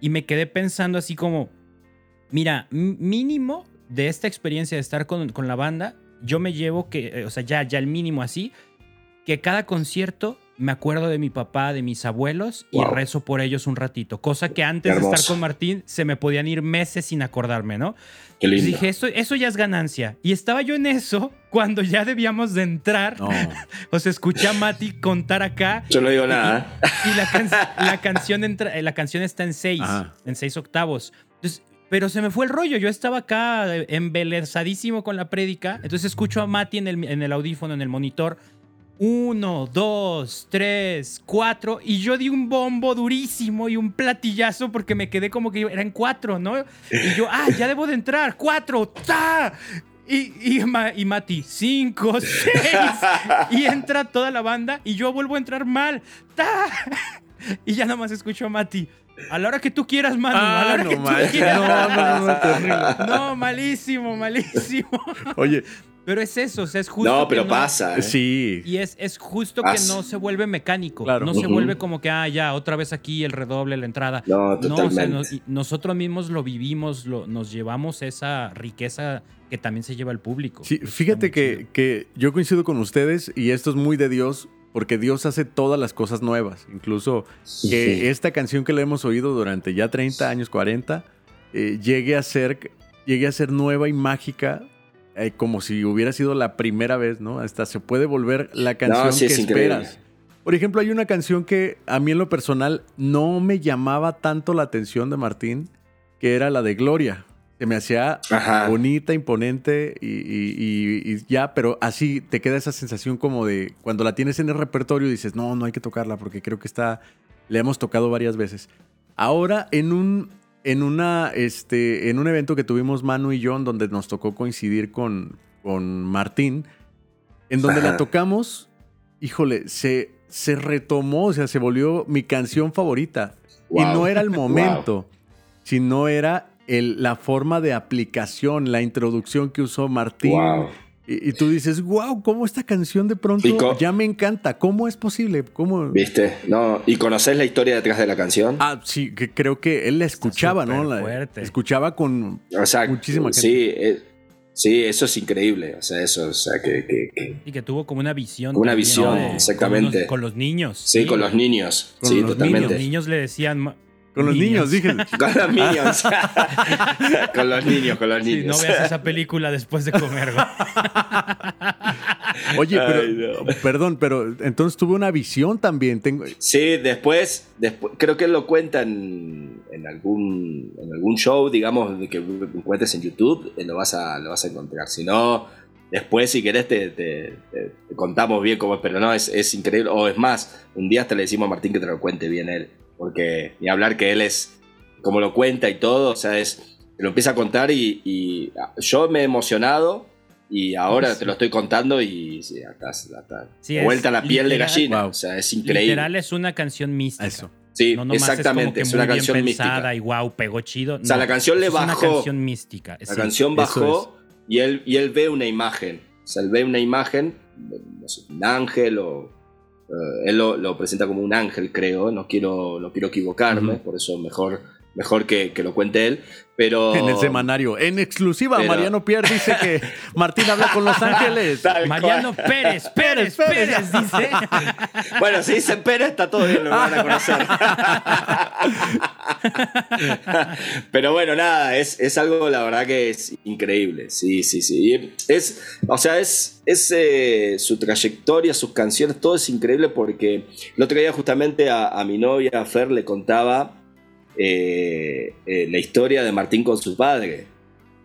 Y me quedé pensando así como, mira, mínimo de esta experiencia de estar con, con la banda, yo me llevo que, eh, o sea, ya, ya el mínimo así, que cada concierto me acuerdo de mi papá, de mis abuelos y rezo por ellos un ratito. Cosa que antes de estar con Martín se me podían ir meses sin acordarme, ¿no? Qué lindo. Y dije, eso, eso ya es ganancia. Y estaba yo en eso cuando ya debíamos de entrar. o sea, escuché a Mati contar acá. Yo no digo nada. Y, la, canción entra, eh, la canción está en seis, en seis octavos. pero se me fue el rollo. Yo estaba acá eh, embelezadísimo con la prédica. Entonces escucho a Mati en el, en el audífono, en el monitor uno, dos, tres, cuatro. Y yo di un bombo durísimo y un platillazo porque me quedé como que eran cuatro, ¿no? Y yo, ah, ya debo de entrar. Cuatro, ¡ta! Y, y, y, Mati, cinco, seis. Y entra toda la banda y yo vuelvo a entrar mal. ¡Ta! Y ya nada más escucho a Mati. A la hora que tú quieras, mano. a la hora no, que tú quieras. No, no, no, no, malísimo, malísimo. Oye, pero es eso, o sea, es justo. No, pero pasa. ¿eh? Sí. Y es, es justo que no se vuelve mecánico. No se vuelve como que, ah, ya, otra vez aquí el redoble, la entrada. No, totalmente. nosotros mismos lo vivimos, lo, nos llevamos esa riqueza que también se lleva el público. Sí, fíjate que, que yo coincido con ustedes y esto es muy de Dios porque Dios hace todas las cosas nuevas. Incluso que esta canción que le hemos oído durante ya 30 años, 40, eh, llegue, a ser, llegue a ser nueva y mágica eh, como si hubiera sido la primera vez, ¿no? Hasta se puede volver la canción que esperas. Por ejemplo, hay una canción que a mí en lo personal no me llamaba tanto la atención de Martín, que era la de Gloria. Se me hacía bonita, imponente y, ya, pero así te queda esa sensación como de cuando la tienes en el repertorio dices, no, no hay que tocarla porque creo que está, le hemos tocado varias veces. Ahora, en un, en una, este, en un evento que tuvimos Manu y John, donde nos tocó coincidir con, con Martín, en donde la tocamos, híjole, se, se retomó, o sea, se volvió mi canción favorita. Y no era el momento, sino era la forma de aplicación, la introducción que usó Martín. Y, tú dices, wow, ¿cómo esta canción de pronto ya me encanta? ¿Cómo es posible? ¿Cómo? ¿Viste? No, ¿y conoces la historia detrás de la canción? Ah, sí, que creo que él la escuchaba, ¿no? La, escuchaba con muchísima gente. Sí, eh, sí, eso es increíble. O sea, eso, o sea, que. y que tuvo como una visión. Una visión, exactamente. Con los, niños. Sí, con los niños. sí, totalmente. Los niños le decían con los niños, dije. Con los niños. con los niños, con los niños. no veas esa película después de comer. Oye, pero, perdón, pero entonces tuve una visión también. Tengo... Sí, después, después creo que él lo cuenta en, algún, en algún show, digamos, que encuentres en YouTube, eh, lo vas a, lo vas a encontrar. Si no, después, si querés, te, contamos bien cómo es, pero no, es, es increíble. O es más, un día hasta le decimos a Martín que te lo cuente bien él porque ni hablar que él es, como lo cuenta y todo, o sea, es, lo empieza a contar y, yo me he emocionado y ahora te lo estoy contando y sí, hasta, vuelta la piel de gallina, o sea, es increíble. Literal es una canción mística. Eso. Sí, exactamente, es, una canción mística. y wow, pegó chido. o sea, la canción le bajó. Es una canción mística. La canción bajó y él, y él ve una imagen. O sea, él ve una imagen, no sé, un ángel o eh, él lo, presenta como un ángel, creo, no quiero, no quiero equivocarme, por eso mejor, mejor que, que, lo cuente él. Pero, en el semanario, en exclusiva, Mariano Pierre dice que Martín habla con Los Ángeles. Mariano Pérez, Pérez, Pérez, dice. bueno, si dicen Pérez, está todo bien, lo van a conocer. pero bueno, nada, es, es, algo, la verdad, que es increíble. Sí, sí, sí. Es, o sea, es, es eh, su trayectoria, sus canciones, todo es increíble porque el otro día, justamente, a, a mi novia, Fer, le contaba eh, eh, la historia de Martín con su padre.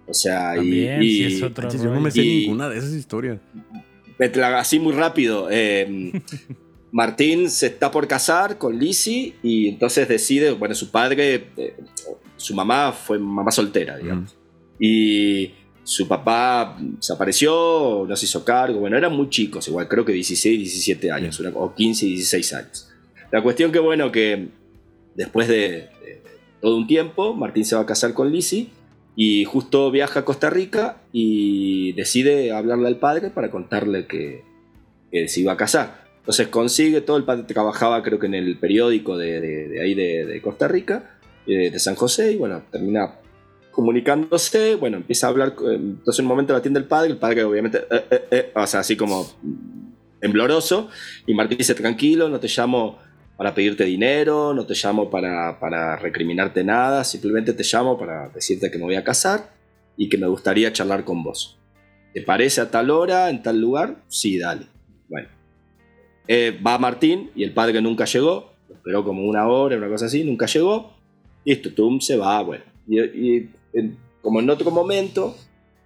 O sea, y, Yo no me sé ninguna de esas historias. Así muy rápido. Eh, Martín se está por casar con Lizzie y entonces decide, bueno, su padre, su mamá fue mamá soltera, digamos. Y su papá desapareció, no se hizo cargo, bueno, eran muy chicos, igual creo que 16, 17 años, o 15, 16 años. La cuestión que, bueno, que después de, todo un tiempo, Martín se va a casar con Lizzie y justo viaja a Costa Rica y decide hablarle al padre para contarle que, se iba a casar. Entonces consigue todo, el padre trabajaba creo que en el periódico de, ahí de, Costa Rica, eh, de, San José, y bueno, termina comunicándose, bueno, empieza a hablar, entonces en un momento la atiende el padre, el padre obviamente, eh, eh, o sea, así como tembloroso, y Martín dice, tranquilo, no te llamo para pedirte dinero, no te llamo para, para recriminarte nada, simplemente te llamo para decirte que me voy a casar y que me gustaría charlar con vos. ¿Te parece a tal hora, en tal lugar? Sí, dale. Bueno. Eh, va Martín y el padre nunca llegó, esperó como una hora, una cosa así, nunca llegó. Y esto, Tum se va, bueno. Y, como en otro momento,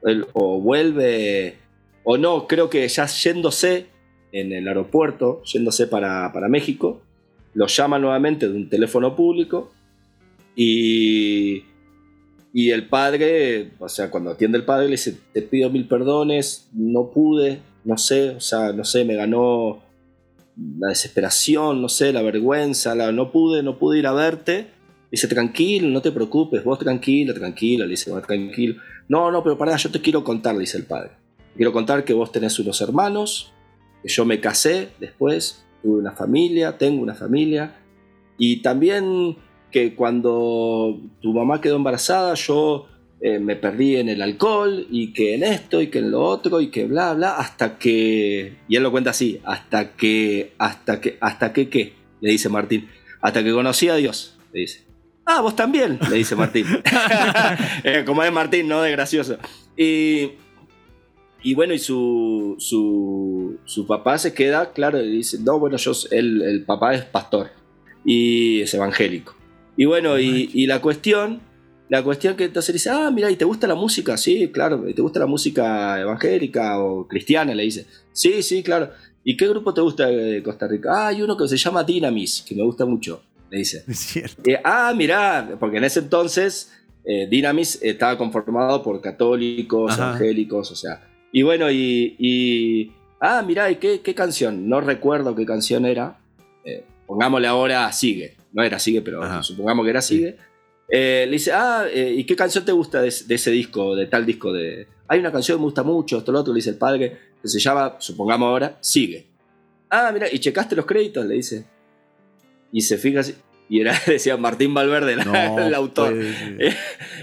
él o vuelve, o no, creo que ya yéndose en el aeropuerto, yéndose para, para México, lo llama nuevamente de un teléfono público y, y el padre, o sea, cuando atiende el padre le dice, te pido mil perdones, no pude, no sé, o sea, no sé, me ganó la desesperación, no sé, la vergüenza, la, no pude, no pude ir a verte. Dice, tranquilo, no te preocupes, vos tranquilo, tranquilo, le dice, tranquilo. No, no, pero pará, yo te quiero contar, dice el padre. Quiero contar que vos tenés unos hermanos, que yo me casé después, tuve una familia, tengo una familia, y también que cuando tu mamá quedó embarazada yo eh, me perdí en el alcohol y que en esto y que en lo otro y que bla bla hasta que y él lo cuenta así hasta que hasta que hasta que qué le dice Martín hasta que conocí a Dios le dice. Ah vos también le dice Martín. Eh, como es Martín no de gracioso. Y y, bueno, y su, su, su, papá se queda, claro, y dice, no, bueno, yo, el, el papá es pastor y es evangélico. Y bueno, y, y, la cuestión, la cuestión que entonces dice, ah, mira, ¿y te gusta la música? Sí, claro, ¿te gusta la música evangélica o cristiana? Le dice, sí, sí, claro. ¿Y qué grupo te gusta de Costa Rica? Ah, hay uno que se llama Dynamis, que me gusta mucho, le dice. Es cierto. Eh, ah, mira, porque en ese entonces eh, Dynamis estaba conformado por católicos, evangélicos, o sea. Y bueno, y. ah, mira, ¿y qué, qué, canción? No recuerdo qué canción era. Eh, pongámosle ahora Sigue. No era Sigue, pero supongamos que era Sigue. Eh, le dice, ah, eh, ¿y qué canción te gusta de, ese disco, de tal disco? De... Hay una canción que me gusta mucho, esto lo otro, le dice el padre, que se llama, supongamos ahora, Sigue. Ah, mira, ¿y checaste los créditos? Le dice. Y se fija, y era, decía Martín Valverde, el autor.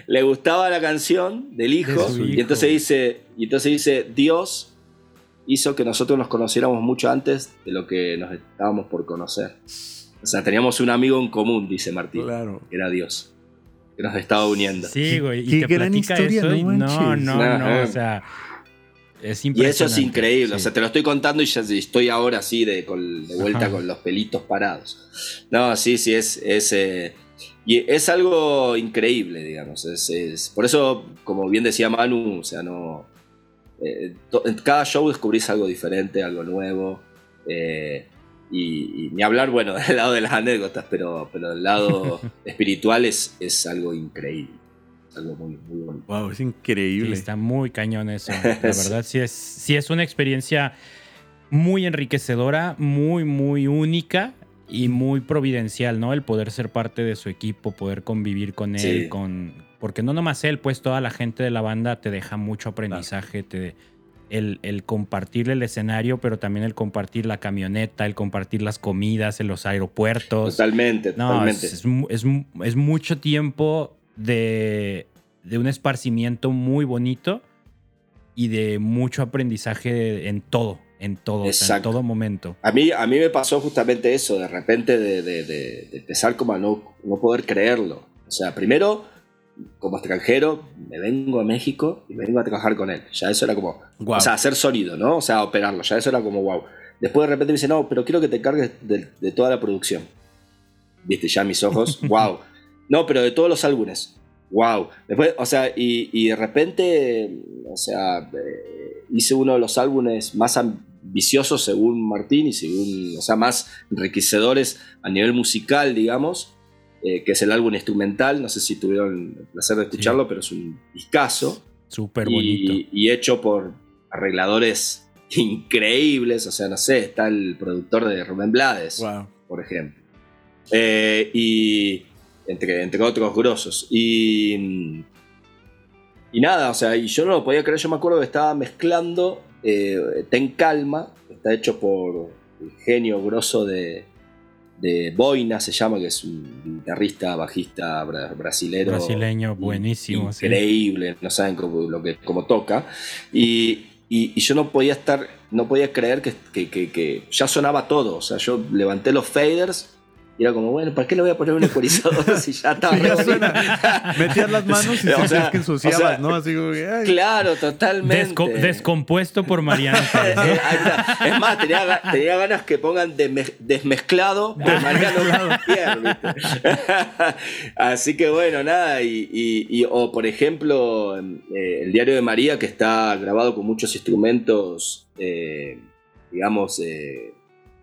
le gustaba la canción del hijo, y entonces dice, y entonces dice, Dios hizo que nosotros nos conociéramos mucho antes de lo que nos estábamos por conocer. O sea, teníamos un amigo en común, dice Martín, claro. que era Dios que nos estaba uniendo. Sí, güey. Y Qué gran historia, no, no, no, o sea. Es y eso es increíble, o sea, te lo estoy contando y ya estoy ahora así de, de vuelta con los pelitos parados. No, sí, sí, es, es, eh, y es algo increíble, digamos. Es, por eso, como bien decía Manu, o sea, no... Eh, en cada show descubrís algo diferente, algo nuevo. Eh, y, ni hablar, bueno, del lado de las anécdotas, pero, pero del lado espiritual es, es algo increíble. Algo muy, muy bonito. Wow, es increíble. está muy cañón eso. La verdad, sí es, sí es una experiencia muy enriquecedora, muy, muy única y muy providencial, ¿no? El poder ser parte de su equipo, poder convivir con él, con. Porque no nomás él, pues toda la gente de la banda te deja mucho aprendizaje, te el, compartir el escenario, pero también el compartir la camioneta, el compartir las comidas en los aeropuertos. Totalmente, totalmente. Es, mucho tiempo de, un esparcimiento muy bonito y de mucho aprendizaje en todo, en todo, en todo momento. A mí, a mí me pasó justamente eso, de repente de, de empezar como a no, no poder creerlo. O sea, primero como extranjero, me vengo a México y me vengo a trabajar con él. Ya eso era como, o sea, hacer sonido, ¿no? O sea, operarlo, ya eso era como wow. Después de repente me dice, no, pero quiero que te cargues de, toda la producción. Viste, ya mis ojos, wow. No, pero de todos los álbumes, wow. Después, o sea, y, de repente, o sea, eh, hice uno de los álbumes más ambiciosos según Martín y según, o sea, más enriquecedores a nivel musical, digamos eh, que es el álbum instrumental. No sé si tuvieron el placer de escucharlo, pero es un discazo. Súper bonito. Y, hecho por arregladores increíbles. O sea, no sé, está el productor de Rubén Blades, por ejemplo. Eh, y entre, entre otros grosos. Y, y nada, o sea, y yo no lo podía creer. Yo me acuerdo que estaba mezclando eh, Ten Calma, está hecho por el genio grosso de, de Boina se llama, que es un guitarrista, bajista brasilero. Brasileño, buenísimo. Increíble, no saben cómo, lo que, cómo toca. Y, y, yo no podía estar, no podía creer que, que, que, ya sonaba todo. O sea, yo levanté los faders y era como, bueno, ¿para qué le voy a poner un ecualizador si ya está? Metías las manos y o sea, que ensuciabas, ¿no? Así como Claro, totalmente. descompuesto por Mariano. es más, tenía, tenía, ganas que pongan desmezclado por Mariano Así que bueno, nada. Y, y, o por ejemplo, eh, el diario de María, que está grabado con muchos instrumentos, eh, digamos,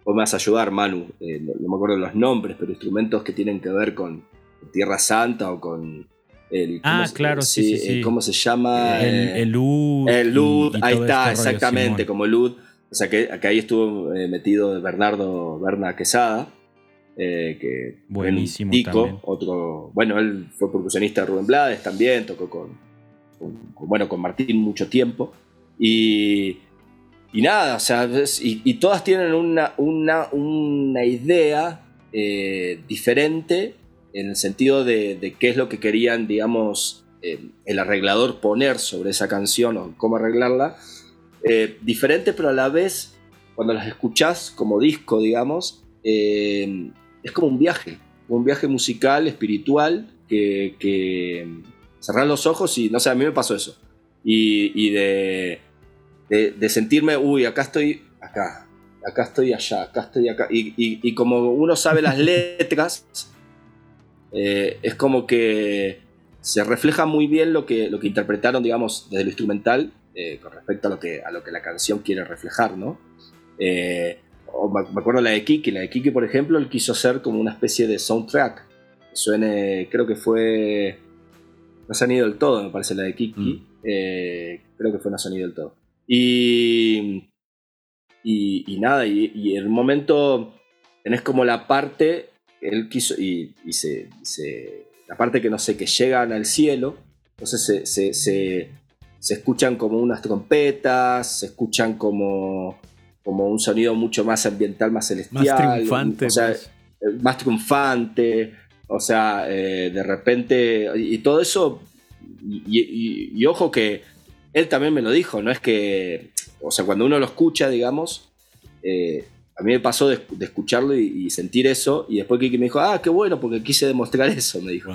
eh, o me vas a ayudar, Manu, eh, no, me acuerdo los nombres, pero instrumentos que tienen que ver con Tierra Santa o con... El, ah, claro, sí, sí, sí, ¿Cómo se llama? El, el lud. El lud, ahí está, exactamente, como lud. O sea, que, ahí estuvo eh, metido Bernardo Berna Quesada, eh, que buenísimo Tico, otro, bueno, él fue percusionista de Rubén Blades también, tocó con, bueno, con Martín mucho tiempo. Y, y nada, o sea, y, todas tienen una, una, una idea eh, diferente en el sentido de, qué es lo que querían, digamos, eh, el arreglador poner sobre esa canción o cómo arreglarla. Eh, diferente, pero a la vez, cuando las escuchás como disco, digamos, es como un viaje, un viaje musical, espiritual, que, que cerrar los ojos y, no sé, a mí me pasó eso. y de de, sentirme, uy, acá estoy, acá, acá estoy allá, acá estoy acá. Y, como uno sabe las letras, eh, es como que se refleja muy bien lo que, lo que interpretaron, digamos, desde lo instrumental eh, con respecto a lo, que, a lo que la canción quiere reflejar, ¿no? Eh, me acuerdo la de Kiki, la de Kiki, por ejemplo, él quiso hacer como una especie de soundtrack. suene, creo que fue. No sonido del todo, me parece la de Kiki. Mm. creo que fue no sonido del todo. Y, y, nada, y, en un momento tenés como la parte, él quiso, y, se, la parte que no sé, que llegan al cielo, entonces se, se, escuchan como unas trompetas, se escuchan como, como un sonido mucho más ambiental, más celestial. Más triunfante. O sea, más, eh, más triunfante. O sea, eh, de repente, y, todo eso, y, ojo que él también me lo dijo, no es que, o sea, cuando uno lo escucha, digamos, eh, a mí me pasó de, escucharlo y, sentir eso, y después Kiki me dijo, ah, qué bueno, porque quise demostrar eso, me dijo.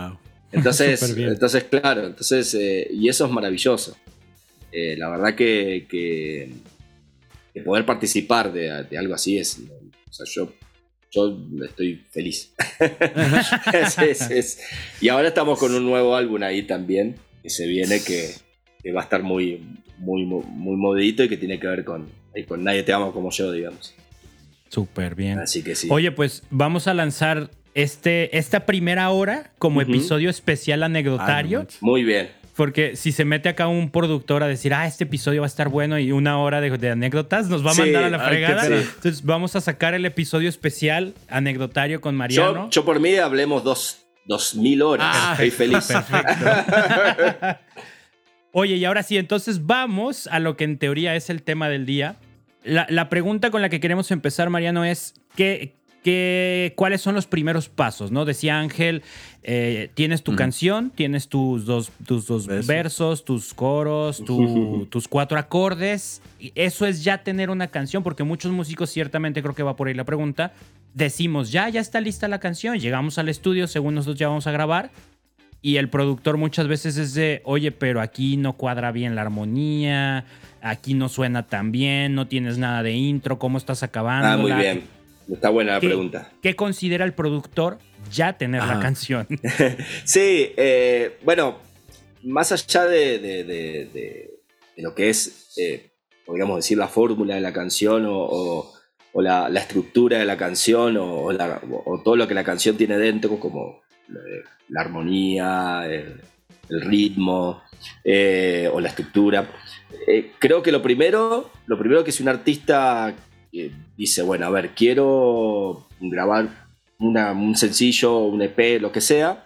Entonces, entonces, claro, entonces, eh, y eso es maravilloso. Eh, la verdad que, que, poder participar de, algo así es, o sea, yo, yo estoy feliz. Y ahora estamos con un nuevo álbum ahí también, que se viene que que va a estar muy, muy, muy modito y que tiene que ver con, con Nadie te amo como yo, digamos. Súper bien. Así que sí. Oye, pues vamos a lanzar este, esta primera hora como episodio especial anecdotario. muy bien. Porque si se mete acá un productor a decir, ah, este episodio va a estar bueno y una hora de, anécdotas, nos va a mandar a la fregada. Entonces vamos a sacar el episodio especial anecdotario con Mariano. Yo, por mí hablemos dos, dos mil horas. Ah, Estoy feliz. Perfecto. Oye, y ahora sí, entonces vamos a lo que en teoría es el tema del día. La, pregunta con la que queremos empezar, Mariano, es ¿qué, qué, cuáles son los primeros pasos? ¿no? Decía Ángel, eh, tienes tu canción, tienes tus dos, tus dos versos, tus coros, tus cuatro acordes. Y eso es ya tener una canción, porque muchos músicos, ciertamente creo que va por ahí la pregunta, decimos, ya, ya está lista la canción, llegamos al estudio, según nosotros ya vamos a grabar, y el productor muchas veces es de, oye, pero aquí no cuadra bien la armonía, aquí no suena tan bien, no tienes nada de intro, ¿cómo estás acabando? Ah, muy bien. Está buena la pregunta. ¿Qué considera el productor ya tener la canción? sí, eh, bueno, más allá de, lo que es, eh, podríamos decir, la fórmula de la canción o, la, estructura de la canción o, todo lo que la canción tiene dentro, como la armonía, el, ritmo eh, o la estructura. Eh, creo que lo primero, lo primero que si un artista eh, dice, bueno, a ver, quiero grabar un sencillo, un EP, lo que sea,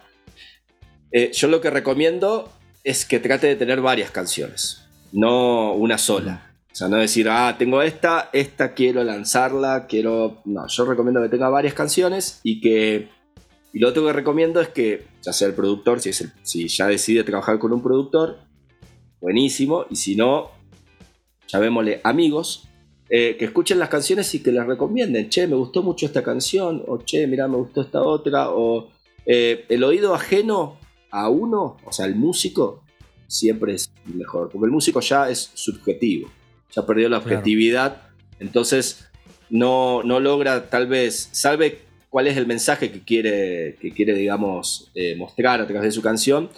yo lo que recomiendo es que trate de tener varias canciones, no una sola. O sea, no decir, ah, tengo esta, esta quiero lanzarla, quiero... No, yo recomiendo que tenga varias canciones y que y lo otro que recomiendo es que, ya sea el productor, si, es si ya decide trabajar con un productor, buenísimo. Y si no, llamémosle amigos, eh, que escuchen las canciones y que les recomienden. Che, me gustó mucho esta canción, o che, mira, me gustó esta otra, o eh, el oído ajeno a uno, o sea, el músico, siempre es mejor, porque el músico ya es subjetivo, ya perdió la objetividad, entonces no, no logra tal vez, salve cuál es el mensaje que quiere, que quiere digamos, eh, mostrar a través de su canción,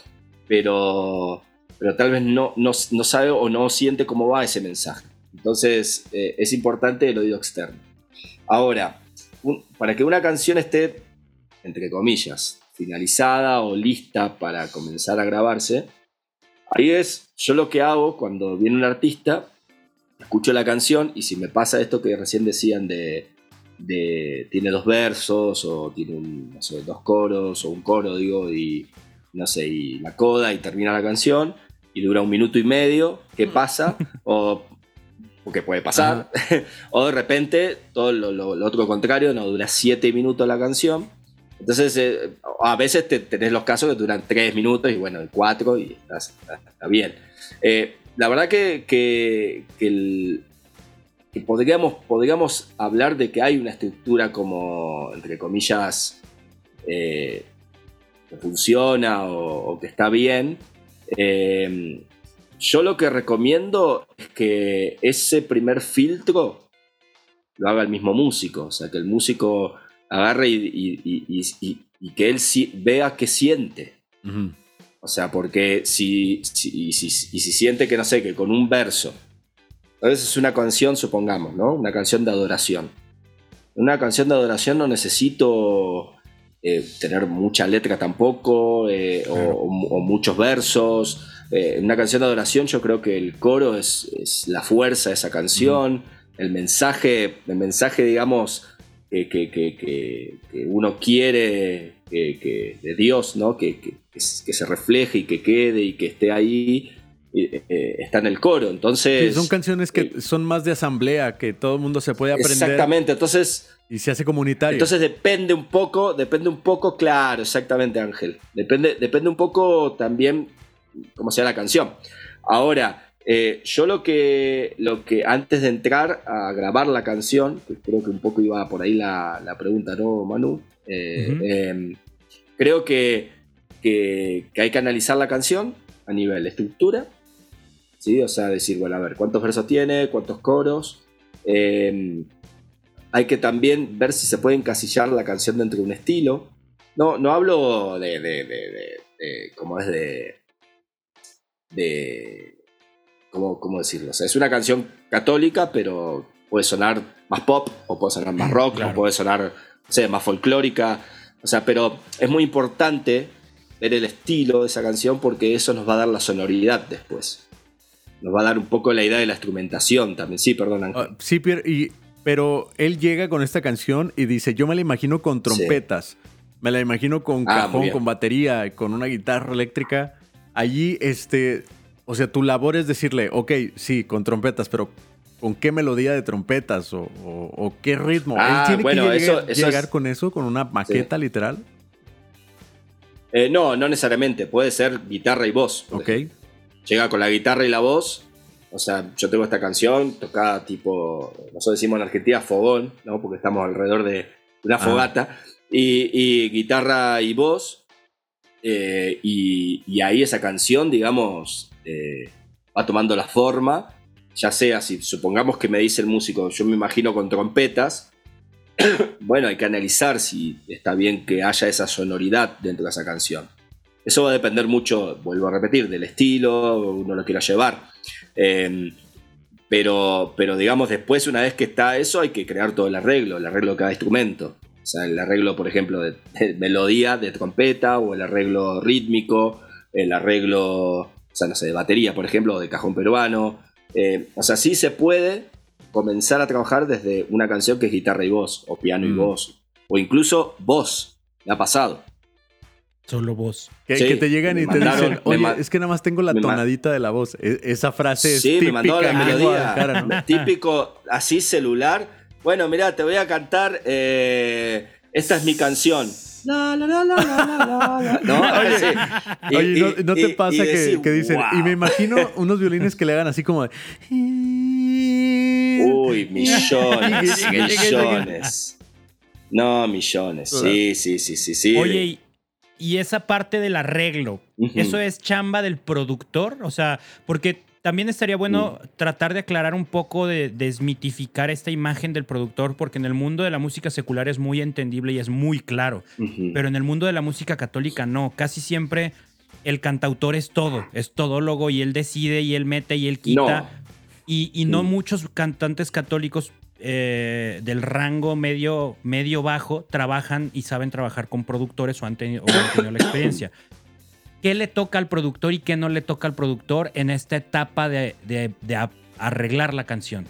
pero, pero tal vez no, no, sabe o no siente cómo va ese mensaje. Entonces eh, es importante el oído externo. Ahora, para que una canción esté, entre comillas, finalizada o lista para comenzar a grabarse, ahí es yo lo que hago cuando viene un artista, escucho la canción y si me pasa esto que recién decían de tiene dos versos o tiene no sé, dos coros o un coro, digo, y no sé, y la coda y termina la canción y dura un minuto y medio, ¿qué pasa? o qué puede pasar, o de repente todo lo, otro contrario, no dura siete minutos la canción. Entonces, eh, a veces tenés los casos que duran tres minutos y bueno, cuatro y está, bien. Eh, la verdad que, que el, que podríamos, podríamos hablar de que hay una estructura como, entre comillas, eh, que funciona o, que está bien. Eh, yo lo que recomiendo es que ese primer filtro lo haga el mismo músico, o sea, que el músico agarre y, que él vea qué siente. O sea, porque si, si, si, si siente que, no sé, que con un verso, a veces es una canción, supongamos, ¿no? Una canción de adoración. Una canción de adoración no necesito eh, tener mucha letra tampoco, eh, o, muchos versos. Eh, una canción de adoración yo creo que el coro es, la fuerza de esa canción, el mensaje, el mensaje, digamos, que, que, uno quiere de Dios, ¿no? Que, se refleje y que quede y que esté ahí. Está en el coro, entonces... son canciones que son más de asamblea, que todo el mundo se puede aprender. Exactamente, entonces y se hace comunitario. Entonces depende un poco, depende un poco, claro, exactamente Ángel. Depende, depende un poco también cómo sea la canción. Ahora, eh, yo lo que, lo que antes de entrar a grabar la canción, que creo que un poco iba por ahí la, pregunta, ¿no, Manu? Eh, em, creo que, que, hay que analizar la canción a nivel estructura, ¿sí? O sea, decir, bueno, a ver, ¿cuántos versos tiene? ¿Cuántos coros? Eh, hay que también ver si se puede encasillar la canción dentro de un estilo. No, no hablo de, de, de, como es de... de ¿cómo, ¿Cómo decirlo? O sea, es una canción católica, pero puede sonar más pop, o puede sonar más rock, o puede sonar, no más folclórica. O sea, pero es muy importante ver el estilo de esa canción porque eso nos va a dar la sonoridad después. Nos va a dar un poco la idea de la instrumentación también. Sí, perdón, Ángel. Ah, sí, Pierre, y pero él llega con esta canción y dice, yo me la imagino con trompetas, me la imagino con ah, cajón, con batería, con una guitarra eléctrica. Allí, este, o sea, tu labor es decirle, ok, sí, con trompetas, pero ¿con qué melodía de trompetas o, qué ritmo? ¿Él ah, tiene bueno, que llegar, eso, llegar con eso, con una maqueta literal? Eh, no, no necesariamente, puede ser guitarra y voz. Ok. Llega con la guitarra y la voz o sea, yo tengo esta canción tocada tipo, nosotros decimos en Argentina fogón, ¿no? Porque estamos alrededor de una ah. fogata. Y, guitarra y voz. Eh, y, ahí esa canción, digamos, eh, va tomando la forma. Ya sea, si supongamos que me dice el músico, yo me imagino con trompetas. bueno, hay que analizar si está bien que haya esa sonoridad dentro de esa canción. Eso va a depender mucho, vuelvo a repetir, del estilo, uno lo quiera llevar. Em, pero, pero digamos, después, una vez que está eso, hay que crear todo el arreglo, el arreglo de cada instrumento. O sea, el arreglo, por ejemplo, de, melodía, de trompeta, o el arreglo rítmico, el arreglo, o sea, no sé, de batería, por ejemplo, o de cajón peruano. Em, o sea, sí se puede comenzar a trabajar desde una canción que es guitarra y voz, o piano y mm. voz, o incluso voz. Me ha pasado. Solo voz. Que, te llegan y te dicen, oye, es que nada más tengo la tonadita de la voz. E, esa frase es sí, típica. me mandó la melodía. Típico, así celular. Bueno, mira, te voy a cantar. Eh, esta es mi canción. La, la, la, la, ¿No? Oye, ¿no, te pasa que, dicen, y me imagino unos violines que le hagan así como de... Uy, millones, millones. No, millones. Sí, sí, sí, sí, sí. Oye, y esa parte del arreglo, ¿eso es chamba del productor? O sea, porque también estaría bueno mm. tratar de aclarar un poco, de desmitificar esta imagen del productor, porque en el mundo de la música secular es muy entendible y es muy claro, pero en el mundo de la música católica no, casi siempre el cantautor es todo, es todólogo y él decide y él mete y él quita. Y, y, no mm. muchos cantantes católicos eh, del rango medio, medio bajo trabajan y saben trabajar con productores o han tenido, la experiencia. ¿Qué le toca al productor y qué no le toca al productor en esta etapa de, arreglar la canción?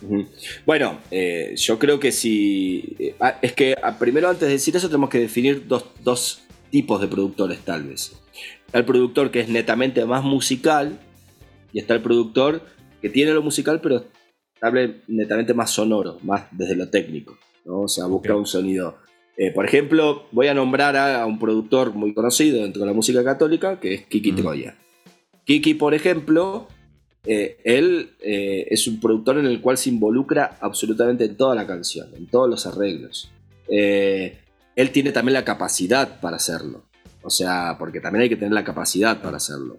Bueno, eh, yo creo que si... Eh, ah, es que ah, primero antes de decir eso tenemos que definir dos, dos tipos de productores tal vez. El productor que es netamente más musical y está el productor que tiene lo musical pero hable netamente más sonoro, más desde lo técnico, ¿no? O sea, busca un sonido. Eh, por ejemplo, voy a nombrar a, un productor muy conocido dentro de la música católica, que es Kiki Troya. Kiki, por ejemplo, eh, él eh, es un productor en el cual se involucra absolutamente en toda la canción, en todos los arreglos. él tiene también la capacidad para hacerlo. O sea, porque también hay que tener la capacidad para hacerlo.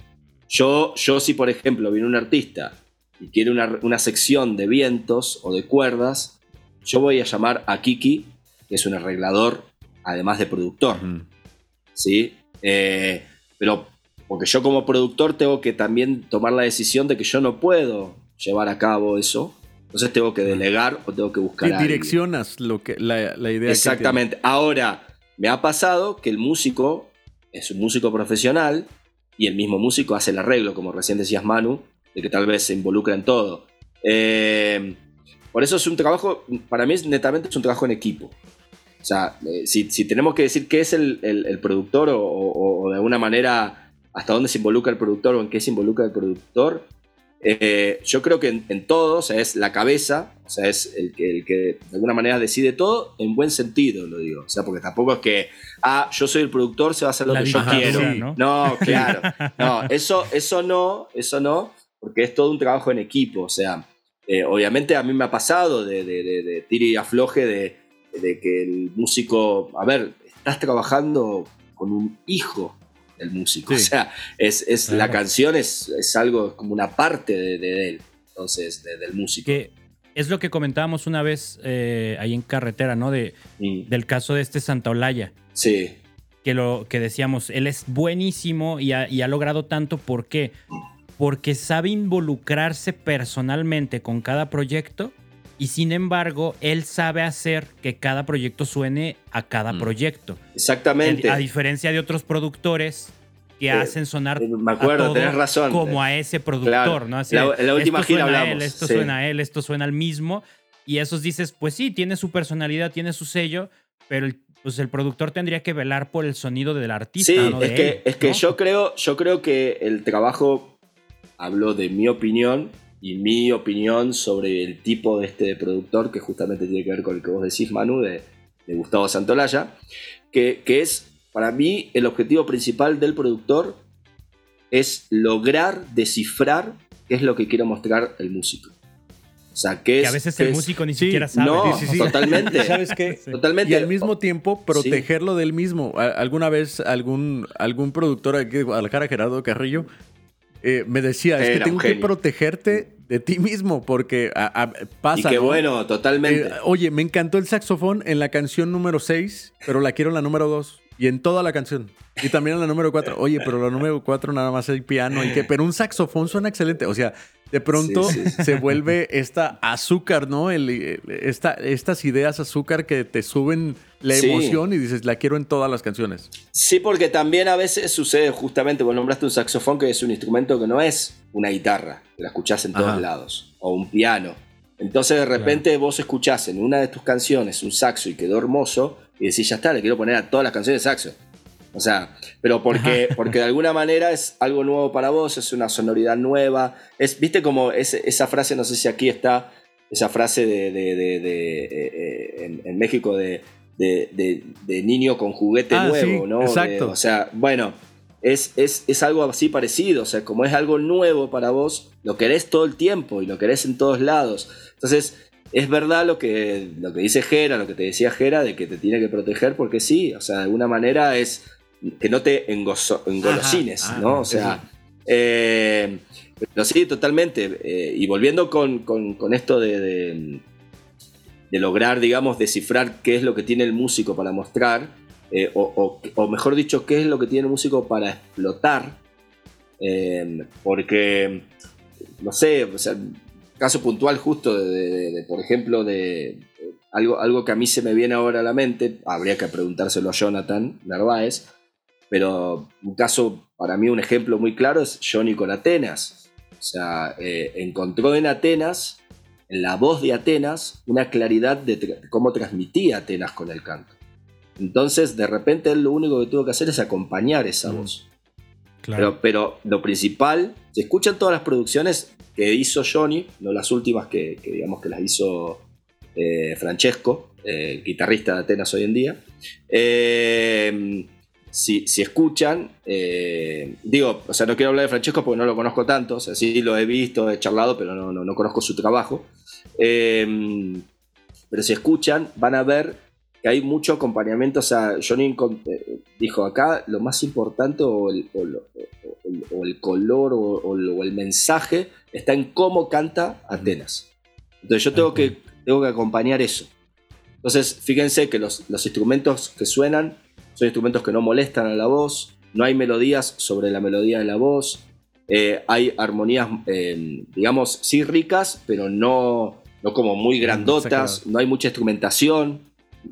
Yo, yo si por ejemplo viene un artista y quiere una, sección de vientos o de cuerdas, yo voy a llamar a Kiki, que es un arreglador, además de productor. ¿Sí? Eh, pero porque yo como productor tengo que también tomar la decisión de que yo no puedo llevar a cabo eso. Entonces tengo que delegar o tengo que buscar. Y direccionas lo que, la, la idea. Exactamente. Ahora, me ha pasado que el músico es un músico profesional y el mismo músico hace el arreglo, como recién decías Manu, de que tal vez se involucra en todo. Eh, por eso es un trabajo, para mí netamente es un trabajo en equipo. O sea, eh, si, tenemos que decir qué es el, productor o, de alguna manera hasta dónde se involucra el productor o en qué se involucra el productor, eh, yo creo que en, todo, o sea, es la cabeza, o sea, es el que, el que de alguna manera decide todo en buen sentido, lo digo. O sea, porque tampoco es que, ah, yo soy el productor, se va a hacer lo que yo quiero. ¿no? claro. No, eso, eso no, eso no, porque es todo un trabajo en equipo. O sea, eh, obviamente a mí me ha pasado de, de, de, y afloje de, de que el músico, a ver, estás trabajando con un hijo el músico. O sea, es, la canción es, es, algo como una parte de, él, entonces, del músico. Que es lo que comentábamos una vez eh, ahí en carretera, ¿no? De, Del caso de este Santa Olaya. Sí. Que, lo, que decíamos, él es buenísimo y ha, y ha logrado tanto. ¿Por qué? Porque sabe involucrarse personalmente con cada proyecto y sin embargo, él sabe hacer que cada proyecto suene a cada mm. proyecto. Exactamente. A diferencia de otros productores que eh, hacen sonar eh, me acuerdo, tenés razón. como a ese productor, ¿no? Así, la, la, última esto gira suena A él, esto suena a él, esto suena al mismo. Y esos dices, pues sí, tiene su personalidad, tiene su sello, pero el, pues el productor tendría que velar por el sonido del artista. Sí, ¿no? es, que, es que yo creo, yo creo que el trabajo, hablo de mi opinión, y mi opinión sobre el tipo de este productor, que justamente tiene que ver con el que vos decís, Manu, de, Gustavo Santolaya, que, que, es, para mí, el objetivo principal del productor es lograr descifrar qué es lo que quiere mostrar el músico. O sea, que, que a veces el músico ni siquiera sabe. No, totalmente. ¿Sabes qué? Totalmente. Y al mismo tiempo protegerlo del mismo. Alguna vez algún, algún productor aquí de Guadalajara, Gerardo Carrillo, eh, me decía, es que tengo que protegerte de ti mismo, porque pasa. Y qué bueno, totalmente. Eh, oye, me encantó el saxofón en la canción número 6, pero la quiero en la número 2. Y en toda la canción. Y también en la número 4. Oye, pero la número 4 nada más hay piano y que, pero un saxofón suena excelente. O sea, de pronto se vuelve esta azúcar, ¿no? El, esta, estas ideas azúcar que te suben la emoción y dices, la quiero en todas las canciones. Sí, porque también a veces sucede justamente, vos nombraste un saxofón que es un instrumento que no es una guitarra, que la escuchás en todos lados, o un piano. Entonces de repente vos escuchás en una de tus canciones un saxo y quedó hermoso, y decís, ya está, le quiero poner a todas las canciones saxo. O sea, pero porque, porque de alguna manera es algo nuevo para vos, es una sonoridad nueva. Es, Viste como esa frase, no sé si aquí está, esa frase de, de, eh, en, México de, niño con juguete ah, nuevo, ¿no? Exacto. o sea, bueno, es, es, es, algo así parecido. O sea, como es algo nuevo para vos, lo querés todo el tiempo y lo querés en todos lados. Entonces, es verdad lo que, lo que dice Jera, lo que te decía Jera, de que te tiene que proteger, porque sí, o sea, de alguna manera es que no te engolosines, ah, ¿no? O sea, eh, pero sí, totalmente. Eh, y volviendo con, esto de, de, lograr, digamos, descifrar qué es lo que tiene el músico para mostrar, eh, o, mejor dicho, qué es lo que tiene el músico para explotar, porque, no sé, o sea, caso puntual justo de, por ejemplo, de algo, algo que a mí se me viene ahora a la mente, habría que preguntárselo a Jonathan Narváez, pero un caso, para mí un ejemplo muy claro es Johnny con Atenas. O sea, eh, encontró en Atenas, en la voz de Atenas, una claridad de cómo transmitía Atenas con el canto. Entonces, de repente, él lo único que tuvo que hacer es acompañar esa mm. voz. Pero, pero, lo principal, se escuchan todas las producciones que hizo Johnny, no las últimas que, digamos que las hizo eh, Francesco, eh, guitarrista de Atenas hoy en día. Eh, si, escuchan, digo, o sea, no quiero hablar de Francesco porque no lo conozco tanto, o sea, sí lo he visto, he charlado, pero no, no, conozco su trabajo. pero si escuchan, van a ver que hay mucho acompañamiento, o sea, Johnny dijo acá, lo más importante o, lo, o el color o, el mensaje está en cómo canta Atenas. Entonces yo tengo, que, tengo que acompañar eso. Entonces, fíjense que los, los instrumentos que suenan son instrumentos que no molestan a la voz, no hay melodías sobre la melodía de la voz, eh, hay armonías, eh, digamos, sí ricas, pero no, no como muy grandotas, no hay mucha instrumentación.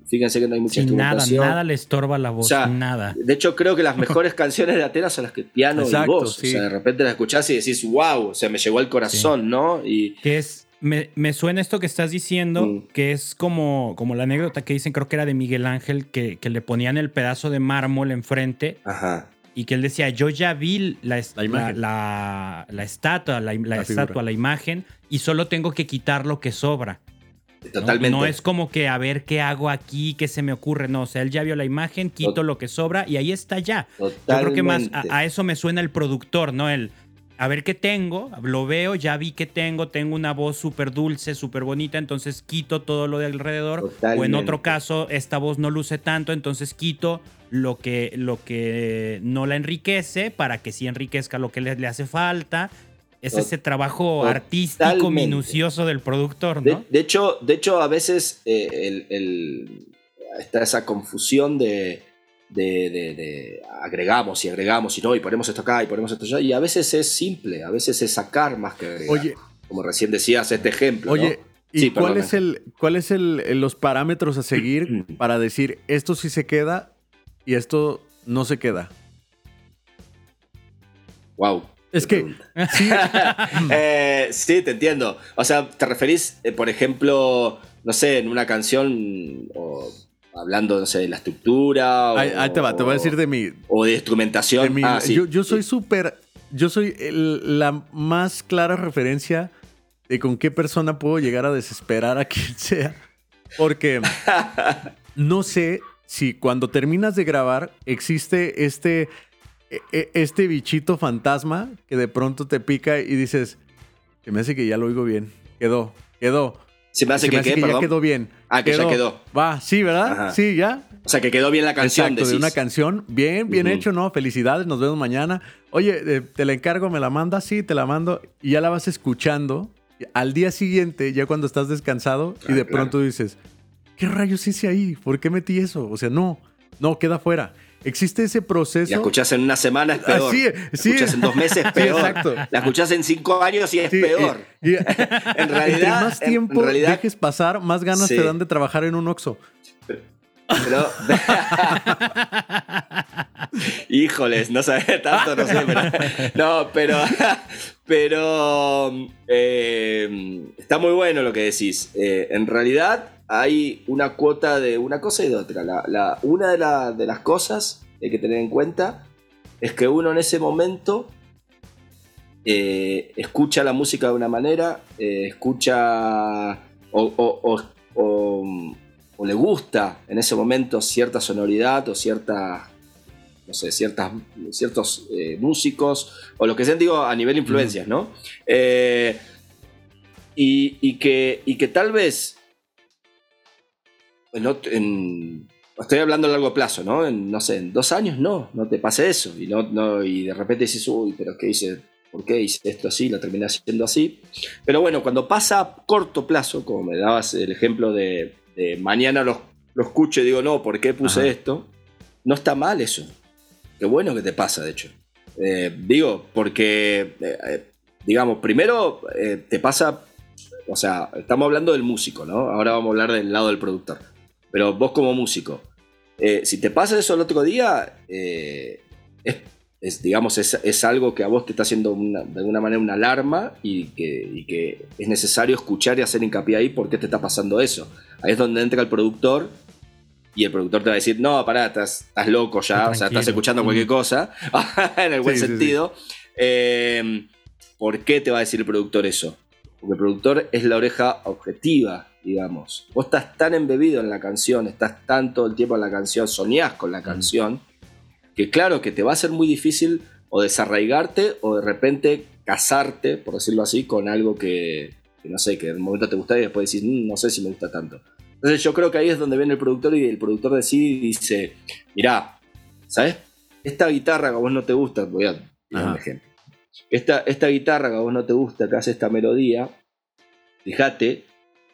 Fíjense que no hay mucha instrumentación. Nada, nada le estorba la voz, nada. De hecho, creo que las mejores canciones de Atenas son las que piano y voz. O sea, de repente las escuchás y decís, wow, o sea, me llegó al corazón, ¿no? Y, que es me, suena esto que estás diciendo, mm. que es como, como la anécdota que dicen, creo que era de Miguel Ángel, que, le ponían el pedazo de mármol enfrente. Y que él decía, yo ya vi la, la, la, estatua, la, estatua, la imagen, y solo tengo que quitar lo que sobra. Totalmente. No, es como que a ver qué hago aquí, qué se me ocurre. No, o sea, él ya vio la imagen, quito lo que sobra y ahí está ya. Yo creo que más a, a, eso me suena el productor, ¿no? El, a ver qué tengo, lo veo, ya vi que tengo, tengo una voz súper dulce, súper bonita, entonces quito todo lo de alrededor. O en otro caso, esta voz no luce tanto, entonces quito lo que, lo que no la enriquece para que sí enriquezca lo que le, hace falta. Es ese trabajo artístico minucioso del productor, ¿no? De, hecho, de hecho, a veces eh, está esa confusión de de, agregamos y agregamos y no, y ponemos esto acá y ponemos esto allá. Y a veces es simple, a veces es sacar más que agregar. Oye, como recién decías, este ejemplo. Oye, ¿y cuál, es el, cuál es el, los parámetros a seguir para decir esto sí se queda y esto no se queda? Wow. Es que. Sí. Eh, sí, te entiendo. O sea, ¿te referís, eh, por ejemplo, no sé, en una canción o hablando, no sé, de la estructura. Ahí, te va, te voy a decir de mi. O de instrumentación. Ah, yo, soy súper. Yo soy la más clara referencia de con qué persona puedo llegar a desesperar a quien sea. Porque no sé si cuando terminas de grabar existe este, e, e, este bichito fantasma que de pronto te pica y dices, que me hace que ya lo oigo bien. Quedó, quedó. Se me hace, que, ya quedó bien. Ah, que ya quedó. Va, sí, ¿verdad? Sí, ya. O sea, que quedó bien la canción. Exacto, de una canción. Bien, bien hecho, ¿no? Felicidades, nos vemos mañana. Oye, eh, te la encargo, me la mandas, sí, te la mando. Y ya la vas escuchando. Al día siguiente, ya cuando estás descansado, y de pronto dices, ¿qué rayos hice ahí? ¿Por qué metí eso? O sea, no, no, queda fuera. Existe ese proceso. La escuchas en una semana es peor. Sí, sí. La escuchas en dos meses es peor. exacto. La escuchas en cinco años y es peor. en realidad. más tiempo en realidad, dejes pasar, más ganas te dan de trabajar en un Oxxo. Pero, Híjoles, no sabía tanto, no sé, pero, no, pero, pero eh, está muy bueno lo que decís. Eh, en realidad, hay una cuota de una cosa y de otra. La, una de, las cosas que hay que tener en cuenta es que uno en ese momento eh, escucha la música de una manera, eh, escucha o, le gusta en ese momento cierta sonoridad o cierta no sé, ciertas, ciertos eh, músicos, o lo que sea, digo, a nivel influencias, ¿no? y, que, y que tal vez estoy hablando a largo plazo, ¿no? En, no sé, en dos años no, no te pase eso. Y, no, no, y de repente dices, uy, pero ¿qué hice? ¿Por qué hice esto así? Lo terminé haciendo así. Pero bueno, cuando pasa a corto plazo, como me dabas el ejemplo de, mañana lo, lo, escucho y digo, no, ¿por qué puse esto? No está mal eso. Qué bueno que te pasa, de hecho. Eh, digo, porque, eh, eh, digamos, primero te pasa, o sea, estamos hablando del músico, ¿no? Ahora vamos a hablar del lado del productor. Pero vos como músico, eh, si te pasa eso el otro día, eh, es, digamos, es, algo que a vos te está haciendo de alguna manera una alarma y que, es necesario escuchar y hacer hincapié ahí por qué te está pasando eso. Ahí es donde entra el productor y el productor te va a decir, no, pará, estás, loco ya, o sea, estás escuchando cualquier mm. cosa, en el buen sentido. Eh, ¿Por qué te va a decir el productor eso? Porque el productor es la oreja objetiva digamos. Vos estás tan embebido en la canción, estás tan todo el tiempo en la canción, soñás con la canción, que claro que te va a ser muy difícil o desarraigarte o de repente casarte, por decirlo así, con algo que, no sé, que en el momento te gusta y después decís, mm, no sé si me gusta tanto. Entonces yo creo que ahí es donde viene el productor y el productor decide y dice, mirá, ¿sabes? Esta guitarra que a vos no te gusta, voy a un ejemplo. Esta, esta guitarra que a vos no te gusta, que hace esta melodía, fíjate,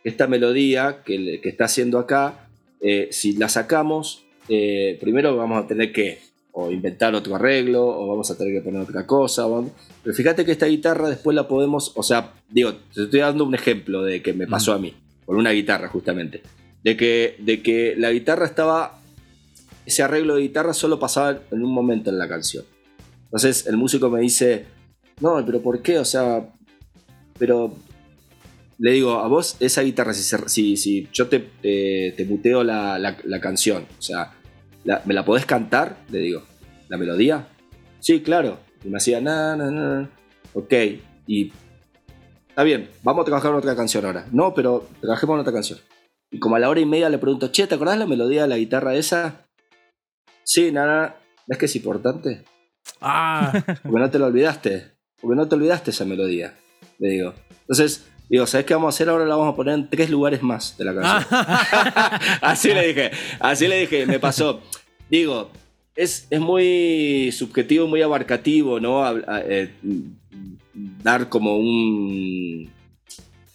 esta melodía que, que está haciendo acá, eh, si la sacamos, eh, primero vamos a tener que o inventar otro arreglo, o vamos a tener que poner otra cosa. Pero fíjate que esta guitarra después la podemos, o sea, digo, te estoy dando un ejemplo de que me pasó a mí, con una guitarra justamente. De que, de que la guitarra estaba, ese arreglo de guitarra solo pasaba en un momento en la canción. Entonces el músico me dice, no, pero ¿por qué? O sea, pero le digo, a vos esa guitarra, si, si, yo te, te, muteo la, la, canción, o sea, ¿me la podés cantar? Le digo, ¿la melodía? Sí, claro. Y me hacía, na, na, na. Ok, y está bien, vamos a trabajar en otra canción ahora. No, pero trabajemos en otra canción. Y como a la hora y media le pregunto, che, ¿te acordás la melodía de la guitarra esa? Sí, nada, ¿ves que es importante? Ah. Porque no te lo olvidaste. Porque no te olvidaste esa melodía. Le digo. Entonces, digo, ¿sabes qué vamos a hacer ahora? La vamos a poner en tres lugares más de la canción. así le dije. Así le dije. Me pasó. Digo, es, es muy subjetivo, muy abarcativo, ¿no? Eh, dar como un.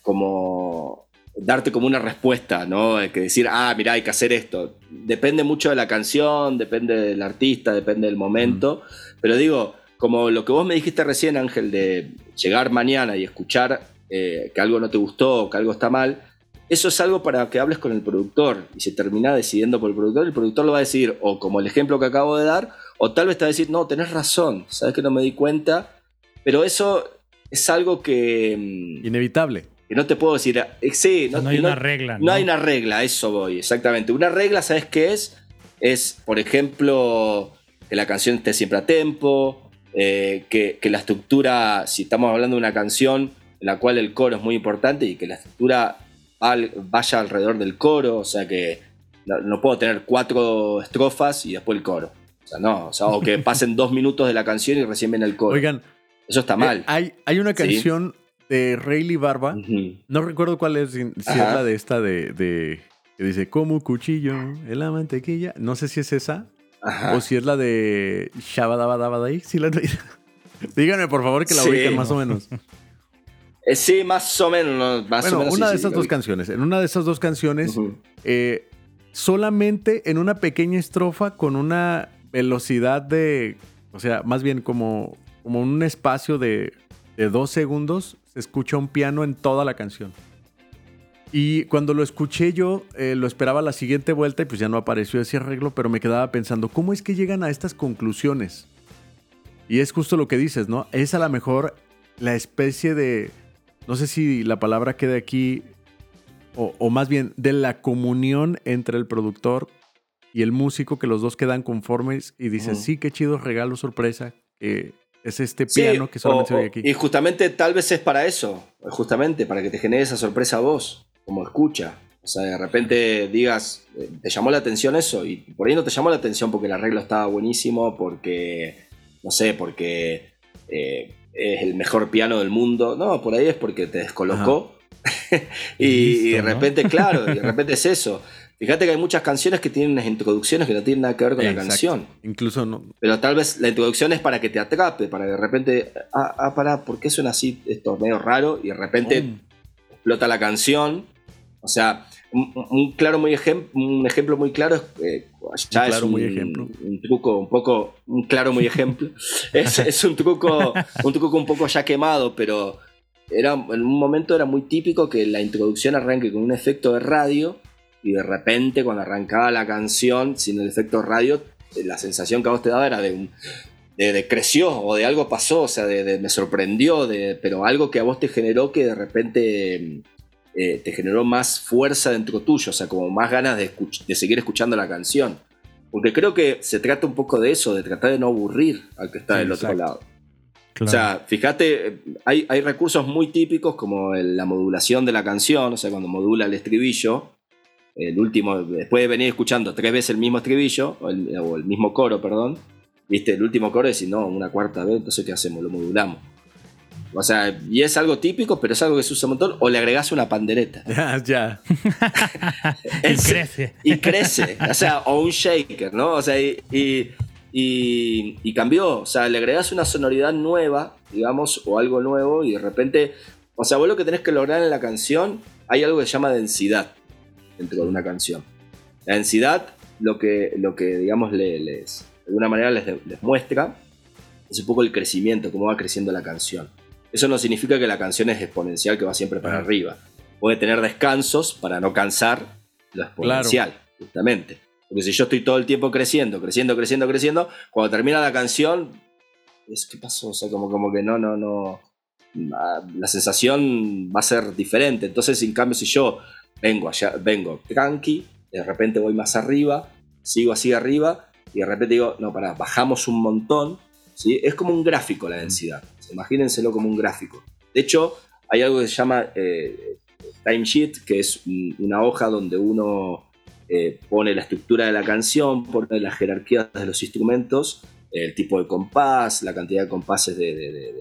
como darte como una respuesta, ¿no? Que decir, ah, mira, hay que hacer esto. Depende mucho de la canción, depende del artista, depende del momento. Pero digo, como lo que vos me dijiste recién, Ángel, de llegar mañana y escuchar eh, que algo no te gustó, que algo está mal, eso es algo para que hables con el productor y se termina decidiendo por el productor. El productor lo va a decir, o como el ejemplo que acabo de dar, o tal vez te va a decir, no, tenés razón, sabes que no me di cuenta. Pero eso es algo que. Mm, Inevitable no te puedo decir, eh, sí, no, hay una regla. ¿no? hay una regla, eso voy, exactamente. Una regla, ¿sabes qué es? Es, por ejemplo, que la canción esté siempre a tempo, eh, que, la estructura, si estamos hablando de una canción en la cual el coro es muy importante y que la estructura vaya alrededor del coro, o sea que no, puedo tener cuatro estrofas y después el coro. O sea, no, o, sea, o que pasen dos minutos de la canción y recién viene el coro. Oigan, eso está mal. Eh, hay, hay una canción de Rayleigh Barba. No recuerdo cuál es, si, es la de esta de, que dice como cuchillo en la mantequilla. No sé si es esa. O si es la de Shabadabadabadai. Si la Díganme por favor que la ubiquen más o menos. Eh, sí, más o menos. Más bueno, o menos, una de esas dos canciones. En una de esas dos canciones, eh, solamente en una pequeña estrofa con una velocidad de. O sea, más bien como, como un espacio de, de dos segundos, se escucha un piano en toda la canción. Y cuando lo escuché yo, eh, lo esperaba la siguiente vuelta y pues ya no apareció ese arreglo, pero me quedaba pensando, ¿cómo es que llegan a estas conclusiones? Y es justo lo que dices, ¿no? Es a lo mejor la especie de, no sé si la palabra queda aquí, o, más bien de la comunión entre el productor y el músico, que los dos quedan conformes y dicen, sí, qué chido regalo, sorpresa, es este piano que solamente se oye aquí. Y justamente tal vez es para eso, justamente para que te genere esa sorpresa a vos, como escucha. O sea, de repente digas, eh, te llamó la atención eso, y por ahí no te llamó la atención porque el arreglo estaba buenísimo, porque, no sé, porque eh, es el mejor piano del mundo. No, por ahí es porque te descolocó. y, de repente, claro, y de repente es eso. Fíjate que hay muchas canciones que tienen unas introducciones que no tienen nada que ver con la canción. Incluso no. Pero tal vez la introducción es para que te atrape, para que de repente, ah, ah para, ¿por qué suena así esto medio raro? Y de repente explota la canción. O sea, un, claro muy un ejemplo muy claro es eh, ya es un, muy ejemplo. un, truco un poco un claro muy ejemplo es, es, un truco un truco un poco ya quemado pero era en un momento era muy típico que la introducción arranque con un efecto de radio y de repente cuando arrancaba la canción sin el efecto radio, la sensación que a vos te daba era de un... De, creció o de algo pasó, o sea, de, me sorprendió, de, pero algo que a vos te generó que de repente eh, te generó más fuerza dentro tuyo, o sea, como más ganas de, de seguir escuchando la canción. Porque creo que se trata un poco de eso, de tratar de no aburrir al que está del otro lado. O sea, fíjate, hay, hay, recursos muy típicos como la modulación de la canción, o sea, cuando modula el estribillo, el último, después de venir escuchando tres veces el mismo estribillo, o el, mismo coro, perdón, viste, el último coro y si no, una cuarta vez, entonces ¿qué hacemos? Lo modulamos. O sea, y es algo típico, pero es algo que se usa un montón, o le agregás una pandereta. Ya, ya. y crece. Y crece, o sea, o un shaker, ¿no? O sea, y, y, cambió. O sea, le agregas una sonoridad nueva, digamos, o algo nuevo, y de repente. O sea, vos lo que tenés que lograr en la canción, hay algo que se llama densidad dentro de una canción. La densidad, lo que, lo que digamos, les, de alguna manera les, les muestra, es un poco el crecimiento, cómo va creciendo la canción. Eso no significa que la canción es exponencial, que va siempre para arriba. Puede tener descansos para no cansar lo exponencial, justamente. Porque si yo estoy todo el tiempo creciendo, creciendo, creciendo, creciendo, cuando termina la canción, es ¿qué pasó? O sea, como, como que no, no, no. La sensación va a ser diferente. Entonces, en cambio, si yo vengo allá, vengo tranqui, de repente voy más arriba, sigo así arriba, y de repente digo, no, para, bajamos un montón. ¿sí? Es como un gráfico la densidad. Imagínenselo como un gráfico. De hecho, hay algo que se llama eh, timesheet, que es una hoja donde uno eh, pone la estructura de la canción, pone las jerarquías de los instrumentos, el tipo de compás, la cantidad de compases de,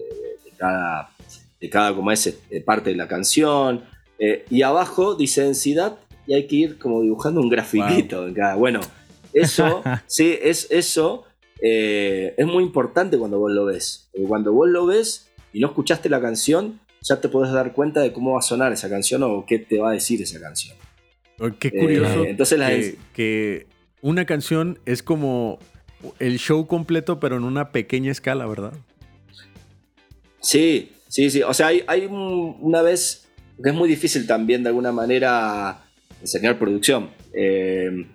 cada, de cada como es, eh, parte de la canción. Eh, y abajo dice densidad y hay que ir como dibujando un grafiquito en cada. Bueno, eso, sí, es eso. Es muy importante cuando vos lo ves. Porque cuando vos lo ves y no escuchaste la canción, ya te podés dar cuenta de cómo va a sonar esa canción o qué te va a decir esa canción. Oh, qué curioso. Eh, entonces que, una canción es como el show completo, pero en una pequeña escala, ¿verdad? Sí, sí, sí. O sea, hay, una vez que es muy difícil también de alguna manera enseñar producción. Eh,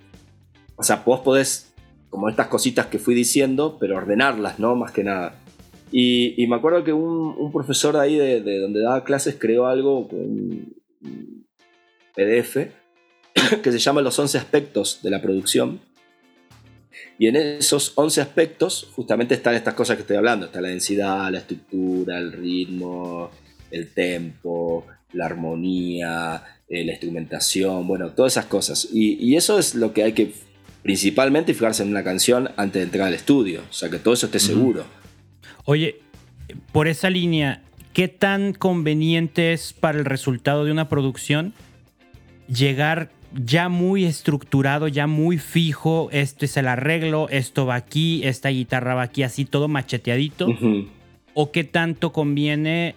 o sea, vos podés, como estas cositas que fui diciendo, pero ordenarlas, ¿no? Más que nada. Y, me acuerdo que un, profesor ahí de, de, donde daba clases creó algo, un PDF, que se llama Los 11 aspectos de la producción. Y en esos 11 aspectos justamente están estas cosas que estoy hablando. Está la densidad, la estructura, el ritmo, el tempo, la armonía, eh, la instrumentación, bueno, todas esas cosas. Y, eso es lo que hay que principalmente fijarse en una canción antes de entrar al estudio. O sea, que todo eso esté seguro. Oye, por esa línea, ¿qué tan conveniente es para el resultado de una producción llegar ya muy estructurado, ya muy fijo, esto es el arreglo, esto va aquí, esta guitarra va aquí, así todo macheteadito? ¿O qué tanto conviene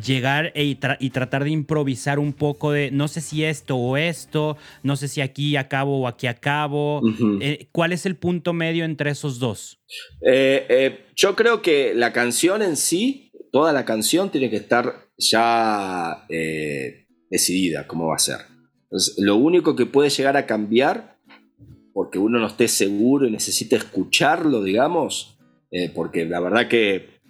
llegar e y, tratar de improvisar un poco de no sé si esto o esto, no sé si aquí acabo o aquí acabo? Eh, ¿Cuál es el punto medio entre esos dos? Eh, eh, yo creo que la canción en sí, toda la canción tiene que estar ya decidida cómo va a ser lo único que puede llegar a cambiar, porque uno no esté seguro y necesita escucharlo, digamos, porque la verdad que,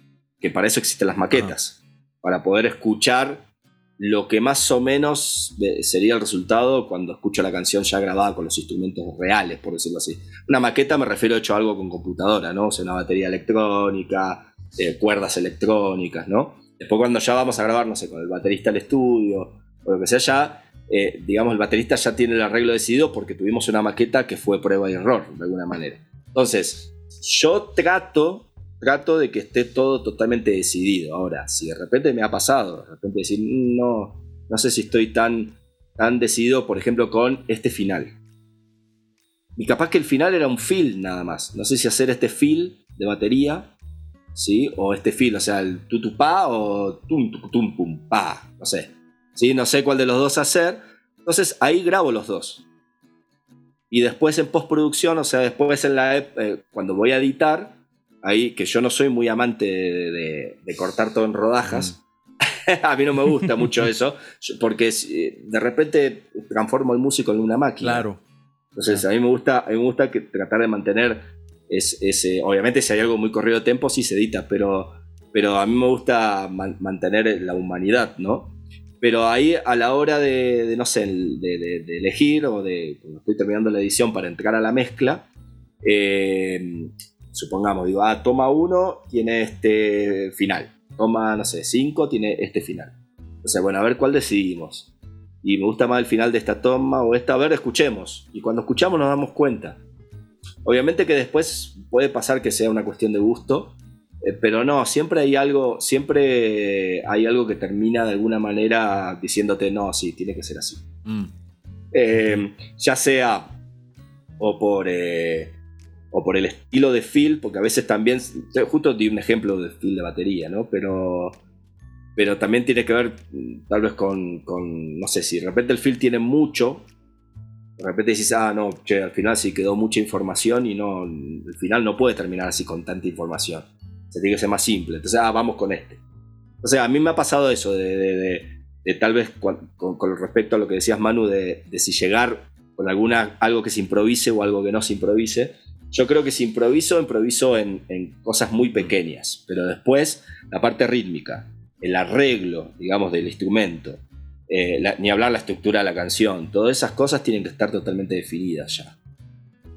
para eso existen las maquetas, para poder escuchar lo que más o menos sería el resultado cuando escucho la canción ya grabada con los instrumentos reales, por decirlo así. Una maqueta me refiero a hecho algo con computadora, ¿no? O sea, una batería electrónica, eh, cuerdas electrónicas, ¿no? Después cuando ya vamos a grabar, no sé, con el baterista al estudio, o lo que sea, ya eh, digamos, el baterista ya tiene el arreglo decidido porque tuvimos una maqueta que fue prueba y error, de alguna manera. Entonces, yo trato, trato de que esté todo totalmente decidido. Ahora, si de repente me ha pasado, de repente decir, no, no sé si estoy tan, tan decidido, por ejemplo, con este final. Y capaz que el final era un fill nada más. No sé si hacer este fill de batería, ¿sí? O este fill, o sea, el tutupá o tum tum pum pa, no sé. ¿sí? No sé cuál de los dos hacer. Entonces ahí grabo los dos. Y después en postproducción, o sea, después en la eh, cuando voy a editar, ahí que yo no soy muy amante de, cortar todo en rodajas. a mí no me gusta mucho eso, porque de repente transformo el músico en una máquina. Claro. Entonces a mí me gusta, a mí me gusta que, tratar de mantener ese, obviamente si hay algo muy corrido de tiempo sí se edita, pero, pero a mí me gusta mantener la humanidad, ¿no? Pero ahí a la hora de, no sé, de, elegir o de cuando estoy terminando la edición para entrar a la mezcla, eh, supongamos, digo, ah, toma uno tiene este final, toma, no sé, cinco tiene este final. O sea, bueno, a ver cuál decidimos. Y me gusta más el final de esta toma o esta, a ver, escuchemos. Y cuando escuchamos nos damos cuenta. Obviamente que después puede pasar que sea una cuestión de gusto, eh, pero no, siempre hay algo, siempre hay algo que termina de alguna manera diciéndote, no, sí, tiene que ser así. Mm. Eh, ya sea o por, eh, o por el estilo de feel, porque a veces también, justo di un ejemplo de feel de batería, ¿no? Pero, pero también tiene que ver mm, tal vez con, con, no sé, si de repente el feel tiene mucho, de repente dices, ah, no, che, al final sí quedó mucha información y no, al final no puede terminar así con tanta información. Se tiene que ser más simple. Entonces, ah, vamos con este. O sea, a mí me ha pasado eso de, de, tal vez con, con, respecto a lo que decías, Manu, de, de si llegar con alguna, algo que se improvise o algo que no se improvise. Yo creo que si improviso, improviso en, cosas muy pequeñas, pero después la parte rítmica, el arreglo, digamos, del instrumento, eh, ni hablar la estructura de la canción, todas esas cosas tienen que estar totalmente definidas ya.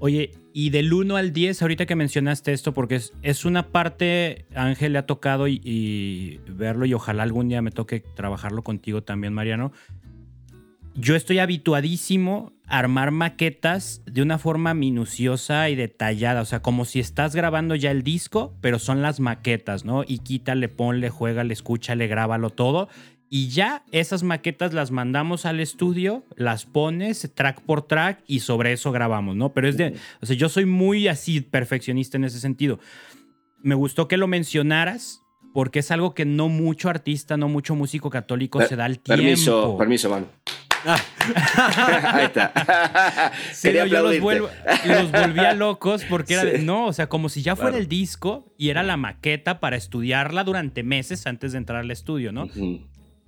Oye, y del 1 al 10, ahorita que mencionaste esto, porque es, es una parte, Ángel le ha tocado y, verlo y ojalá algún día me toque trabajarlo contigo también, Mariano. Yo estoy habituadísimo a armar maquetas de una forma minuciosa y detallada, o sea, como si estás grabando ya el disco, pero son las maquetas, ¿no? Y quítale, ponle, juégale, escúchale, grábalo todo y ya esas maquetas las mandamos al estudio, las pones track por track y sobre eso grabamos, ¿no? Pero es de, o sea, yo soy muy así perfeccionista en ese sentido. Me gustó que lo mencionaras porque es algo que no mucho artista, no mucho músico católico se da el tiempo. Permiso, permiso, mano. Ahí está. Yo los, vuelvo, los volvía locos porque era de, no, o sea, como si ya fuera el disco y era la maqueta para estudiarla durante meses antes de entrar al estudio, ¿no?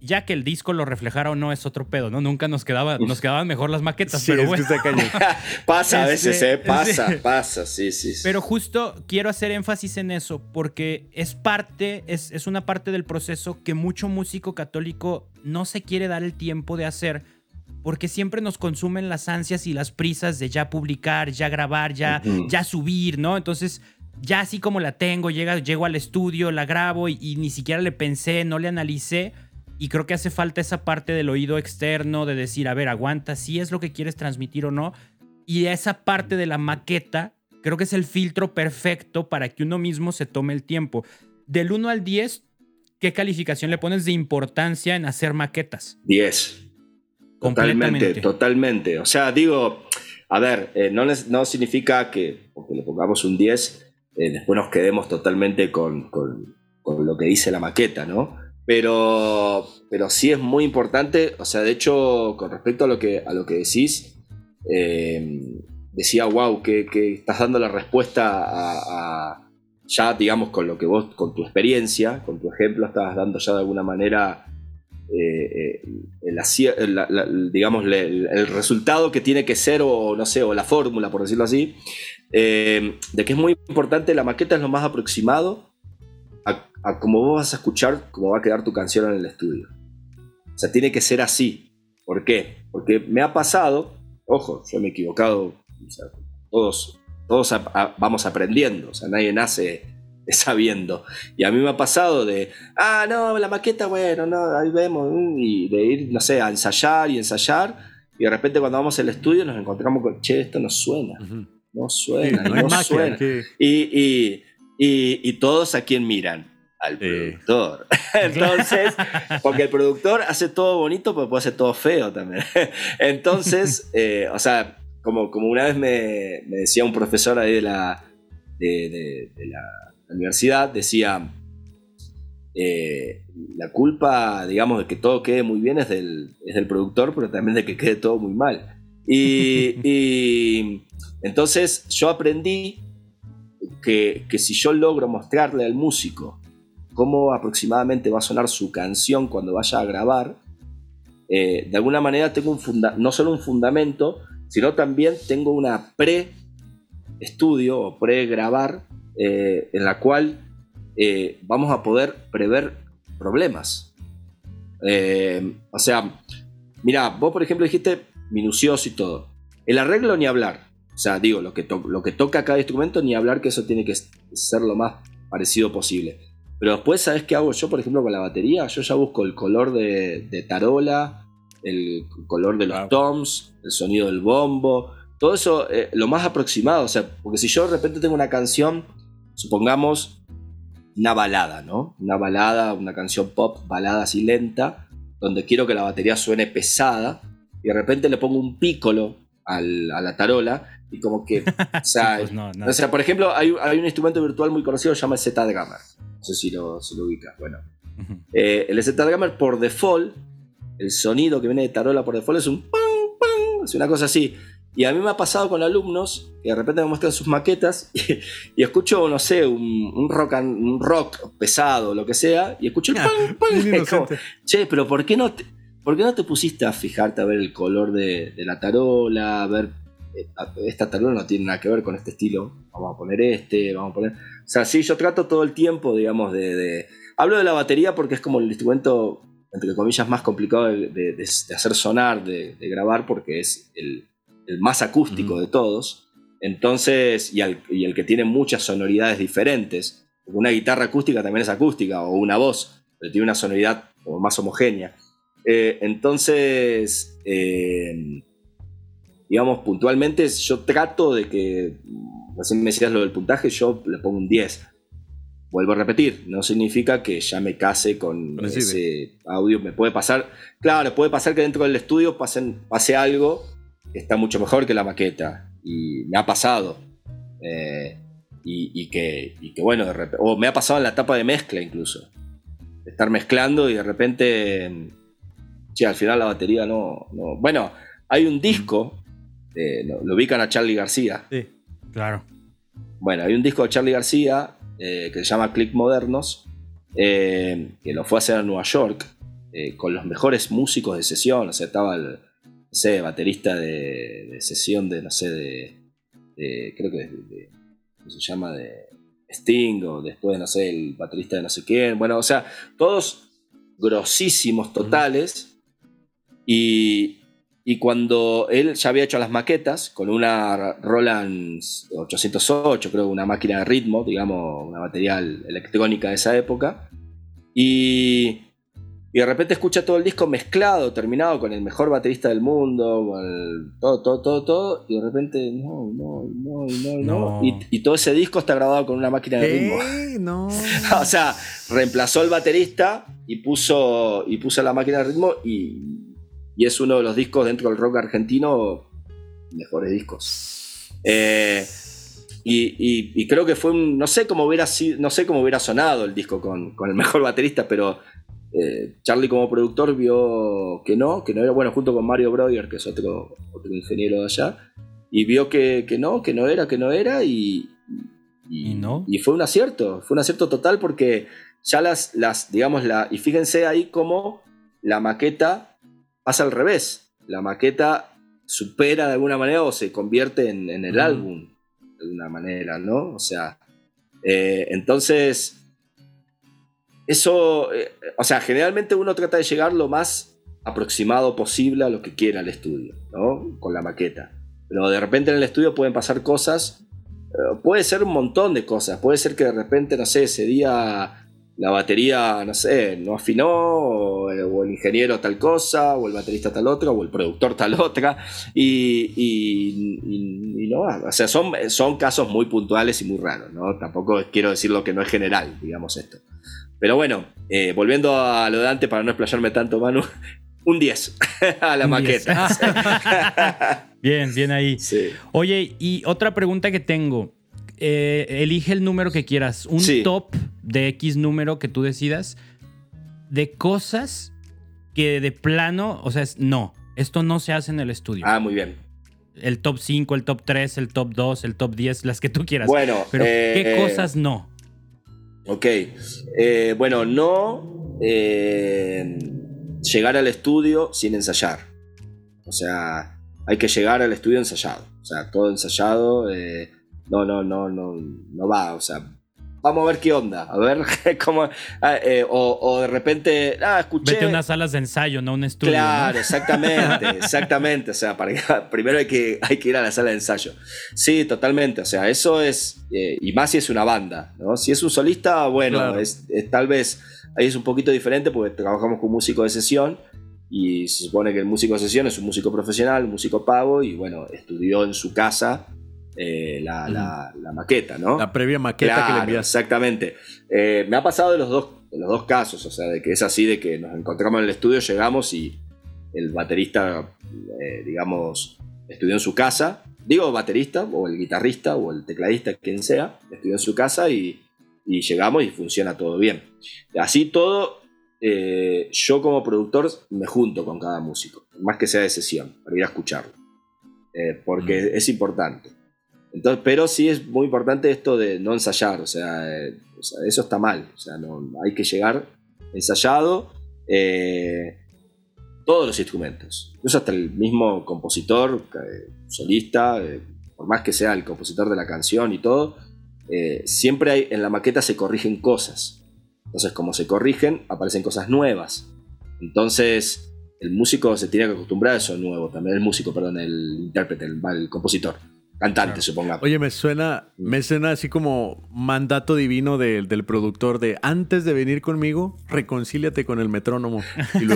ya que el disco lo reflejara o no es otro pedo, ¿no? Nunca nos, quedaba, nos quedaban mejor las maquetas, pero bueno. pasa a veces, ¿eh? Pasa, pasa, sí, sí, Pero justo quiero hacer énfasis en eso porque es parte, es, es una parte del proceso que mucho músico católico no se quiere dar el tiempo de hacer porque siempre nos consumen las ansias y las prisas de ya publicar, ya grabar, ya, ya subir, ¿no? Entonces, ya así como la tengo, llega, llego al estudio, la grabo y ni siquiera le pensé, no le analicé y creo que hace falta esa parte del oído externo de decir, a ver, aguanta, si es lo que quieres transmitir o no. Y esa parte de la maqueta, creo que es el filtro perfecto para que uno mismo se tome el tiempo. Del 1 al 10, ¿qué calificación le pones de importancia en hacer maquetas? 10. Totalmente, totalmente. O sea, digo, a ver, eh, no, no, significa que porque le pongamos un 10, eh, después nos quedemos totalmente con, con, con, lo que dice la maqueta, ¿no? Pero, pero sí es muy importante, o sea, de hecho, con respecto a lo que, a lo que decís, eh, decía, wow, que, estás dando la respuesta a, ya, digamos, con lo que vos, con tu experiencia, con tu ejemplo, estás dando ya de alguna manera, eh, eh, el, digamos, el, resultado que tiene que ser, o no sé, o la fórmula, por decirlo así, de que es muy importante, la maqueta es lo más aproximado a cómo vos vas a escuchar cómo va a quedar tu canción en el estudio. O sea, tiene que ser así. ¿Por qué? Porque me ha pasado, ojo, yo me he equivocado, todos, todos vamos aprendiendo, o sea, nadie nace sabiendo. Y a mí me ha pasado de, ah, no, la maqueta, bueno, no, ahí vemos, mm", y de ir, no sé, a ensayar y ensayar, y de repente cuando vamos al estudio nos encontramos con, che, esto no suena, no suena, no, suena. Y, y, todos a quien miran al productor. Entonces, porque el productor hace todo bonito, pero puede hacer todo feo también. Entonces, eh, o sea, como, como una vez me, decía un profesor ahí de la, de, la universidad, decía, eh, la culpa, digamos, de que todo quede muy bien es del, es del productor, pero también de que quede todo muy mal. Y, y entonces yo aprendí que, que si yo logro mostrarle al músico cómo aproximadamente va a sonar su canción cuando vaya a grabar, eh, de alguna manera tengo un no solo un fundamento, sino también tengo una pre-estudio o pre-grabar eh, en la cual eh, vamos a poder prever problemas. o sea, mira, vos por ejemplo dijiste minucioso y todo. El arreglo ni hablar. O sea, digo, lo que, lo que toca cada instrumento ni hablar que eso tiene que ser lo más parecido posible. Pero después, ¿sabes qué hago yo, por ejemplo, con la batería? Yo ya busco el color de, tarola, el color de los toms, el sonido del bombo, todo eso eh, lo más aproximado. O sea, porque si yo de repente tengo una canción, supongamos una balada, ¿no? Una balada, una canción pop, balada así lenta, donde quiero que la batería suene pesada, y de repente le pongo un pícolo a la tarola y como que, o sea, pues o sea por ejemplo, hay, un instrumento virtual muy conocido que se llama el Z-Drummer. No sé si lo, si lo ubicas. Bueno, eh, el Z-Drummer por default, el sonido que viene de tarola por default es un es una cosa así. Y a mí me ha pasado con alumnos que de repente me muestran sus maquetas y, escucho, no sé, un, rock, un rock pesado, lo que sea, y escucho el ah, pan, che, pero ¿por qué no te, por qué no te pusiste a fijarte a ver el color de, la tarola, a ver, eh, esta tarola no tiene nada que ver con este estilo, vamos a poner este, vamos a poner... O sea, sí, yo trato todo el tiempo, digamos, de... Hablo de la batería porque es como el instrumento, entre comillas, más complicado de, hacer sonar, de grabar, porque es el el más acústico de todos. Entonces, y, el que tiene muchas sonoridades diferentes. Una guitarra acústica también es acústica, o una voz, pero tiene una sonoridad más homogénea. Eh, entonces, eh, digamos, puntualmente yo trato de que, así me decías lo del puntaje, yo le pongo un 10. Vuelvo a repetir, no significa que ya me case con ese audio. Me puede pasar, claro, puede pasar que dentro del estudio pasen, pase algo está mucho mejor que la maqueta. Y me ha pasado. Eh, y, que, bueno, de repente, o me ha pasado en la etapa de mezcla incluso. De estar mezclando y de repente, sí, al final la batería no... Bueno, hay un disco, lo, ubican a Charlie García. Sí, claro. Bueno, hay un disco de Charlie García eh, que se llama Click Modernos, eh, que lo fue a hacer a Nueva York, con los mejores músicos de sesión, o sea, estaba el, no sé, baterista de, sesión de, no sé, de, creo que de, se llama? De Sting o después, no sé, el baterista de no sé quién. Bueno, o sea, todos grosísimos totales. Y, y cuando él ya había hecho las maquetas con una Roland 808, creo, una máquina de ritmo, digamos, una batería electrónica de esa época. Y y de repente escucha todo el disco mezclado, terminado con el mejor baterista del mundo, todo, todo, todo, todo, y de repente, no, no, no, no, no. Y, todo ese disco está grabado con una máquina de ritmo. No. o sea, reemplazó el baterista y puso, y puso la máquina de ritmo y, y es uno de los discos dentro del rock argentino mejores discos. Eh, y, y, creo que fue un. No sé cómo hubiera sido, no sé cómo hubiera sonado el disco con, con el mejor baterista, pero eh, Charlie como productor vio que no, que no era bueno, junto con Mario Breuer, que es otro, otro ingeniero de allá, y vio que, no, que no era, que no era, y, y, no? y fue un acierto, fue un acierto total porque ya las, las, digamos, la, y fíjense ahí cómo la maqueta pasa al revés, la maqueta supera de alguna manera o se convierte en, el álbum de alguna manera, ¿no? O sea, eh, entonces eso, eh, o sea, generalmente uno trata de llegar lo más aproximado posible a lo que quiera el estudio, ¿no? Con la maqueta. Pero de repente en el estudio pueden pasar cosas, eh, puede ser un montón de cosas, puede ser que de repente, no sé, ese día la batería, no sé, no afinó, o, el ingeniero tal cosa, o el baterista tal otra, o el productor tal otra, y, y, no, o sea, son, son casos muy puntuales y muy raros, ¿no? Tampoco quiero decir lo que no es general, digamos esto. Pero bueno, eh, volviendo a lo de antes, para no explayarme tanto, Manu, un 10 a la maqueta. bien, bien ahí. Oye, y otra pregunta que tengo. Eh, elige el número que quieras, un top de X número que tú decidas, de cosas que de plano, o sea, no, esto no se hace en el estudio. Ah, muy bien. El top 5, el top 3, el top 2, el top 10, las que tú quieras. Bueno, pero ¿qué eh, cosas no? Ok, eh, bueno, no eh, llegar al estudio sin ensayar. O sea, hay que llegar al estudio ensayado. O sea, todo ensayado. Eh, no, no, no, no, no va. O sea, vamos a ver qué onda, a ver cómo. Ah, eh, o, de repente, ah, escuché. Vete a unas salas de ensayo, no un estudio. Claro, exactamente, exactamente. O sea, para, primero hay que, hay que ir a la sala de ensayo. Sí, totalmente. O sea, eso es. Eh, y más si es una banda, ¿no? Si es un solista, bueno, es, tal vez ahí es un poquito diferente porque trabajamos con músico de sesión. Y se supone que el músico de sesión es un músico profesional, un músico pago, y bueno, estudió en su casa eh, la, maqueta, ¿no? La previa maqueta que le envías. Exactamente. Eh, me ha pasado de los, dos, los dos casos, o sea, de que es así, de que nos encontramos en el estudio, llegamos y el baterista, eh, digamos, estudió en su casa, digo baterista, o el guitarrista, o el tecladista, quien sea, estudió en su casa y, llegamos y funciona todo bien. Así todo, yo como productor me junto con cada músico, más que sea de sesión, para ir a escucharlo, porque mm. es importante. Entonces, pero sí es muy importante esto de no ensayar, o sea, eh, eso está mal, o sea, no, hay que llegar ensayado todos los instrumentos, incluso hasta el mismo compositor, solista, por más que sea el compositor de la canción y todo, siempre hay, en la maqueta se corrigen cosas. Entonces, como se corrigen, aparecen cosas nuevas. Entonces, el músico se tiene que acostumbrar a eso nuevo, también el músico, perdón, el intérprete, el, compositor. Cantante, suponga. Oye, me suena, me suena así como mandato divino del productor de antes de venir conmigo, reconcíliate con el metrónomo.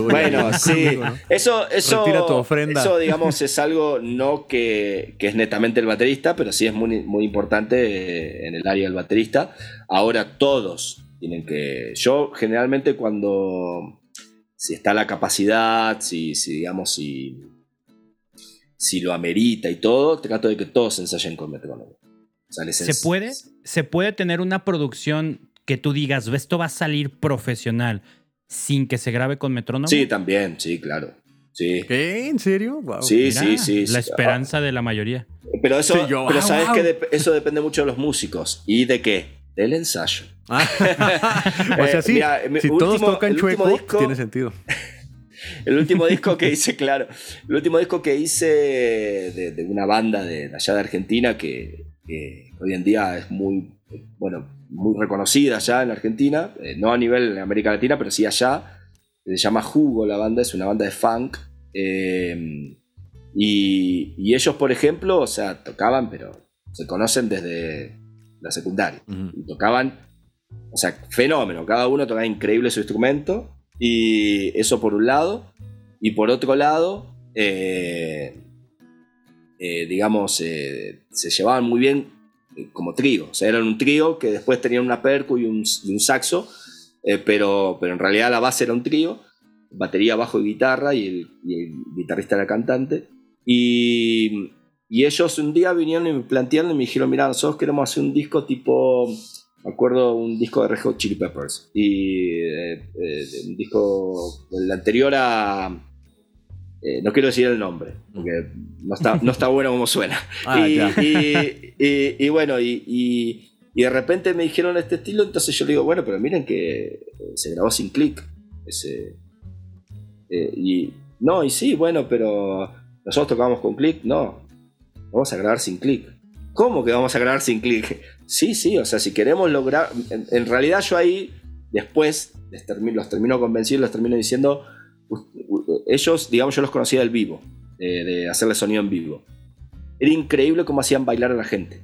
bueno, sí. Eso, eso, tu ofrenda. eso, digamos, es algo no que, que, es netamente el baterista, pero sí es muy, muy importante en el área del baterista. Ahora todos, tienen que. Yo generalmente cuando. Si está la capacidad, si, digamos, si. Si lo amerita y todo, trato de que todos ensayen con metrónomo. ¿Se puede? ¿Se puede tener una producción que tú digas, esto va a salir profesional sin que se grabe con metrónomo? Sí, también, sí, claro. Sí. ¿Qué? ¿En serio? Sí, sí, sí. La esperanza de la mayoría. Pero eso, pero ah, sabes que eso depende mucho de los músicos. ¿Y de qué? Del ensayo. Ah. o sea, sí, si todos tocan chueco, tiene sentido. El último disco que hice, claro, el último disco que hice de, una banda de, allá de Argentina que, hoy en día es muy, bueno, muy reconocida allá en Argentina, eh, no a nivel de América Latina, pero sí allá. Se llama Jugo la banda, es una banda de funk. Eh, y, y, ellos, por ejemplo, o sea, tocaban, pero se conocen desde la secundaria. Y tocaban o sea, fenómeno, cada uno tocaba increíble su instrumento y eso por un lado. Y por otro lado, eh, eh, digamos, eh, se llevaban muy bien como trío. O sea, eran un trío que después tenían una percu y un, saxo, pero, pero en realidad la base era un trío, batería, bajo y guitarra, y el, guitarrista era cantante. Y, y, ellos un día vinieron y me plantearon y me dijeron, mira, nosotros queremos hacer un disco tipo me acuerdo un disco de Red Hot Chili Peppers y eh, eh, un disco el anterior a eh, no quiero decir el nombre porque no está, no está bueno como suena. Ah, y, bueno y, de repente me dijeron este estilo entonces yo le digo bueno pero miren que se grabó sin click ese y no y sí bueno pero nosotros tocamos con click no vamos a grabar sin click ¿Cómo que vamos a grabar sin clic? Sí, sí, o sea, si queremos lograr. En, realidad, yo ahí, después, los termino convenciendo, los termino diciendo. Ellos, digamos, yo los conocía del vivo, de, hacerle sonido en vivo. Era increíble cómo hacían bailar a la gente.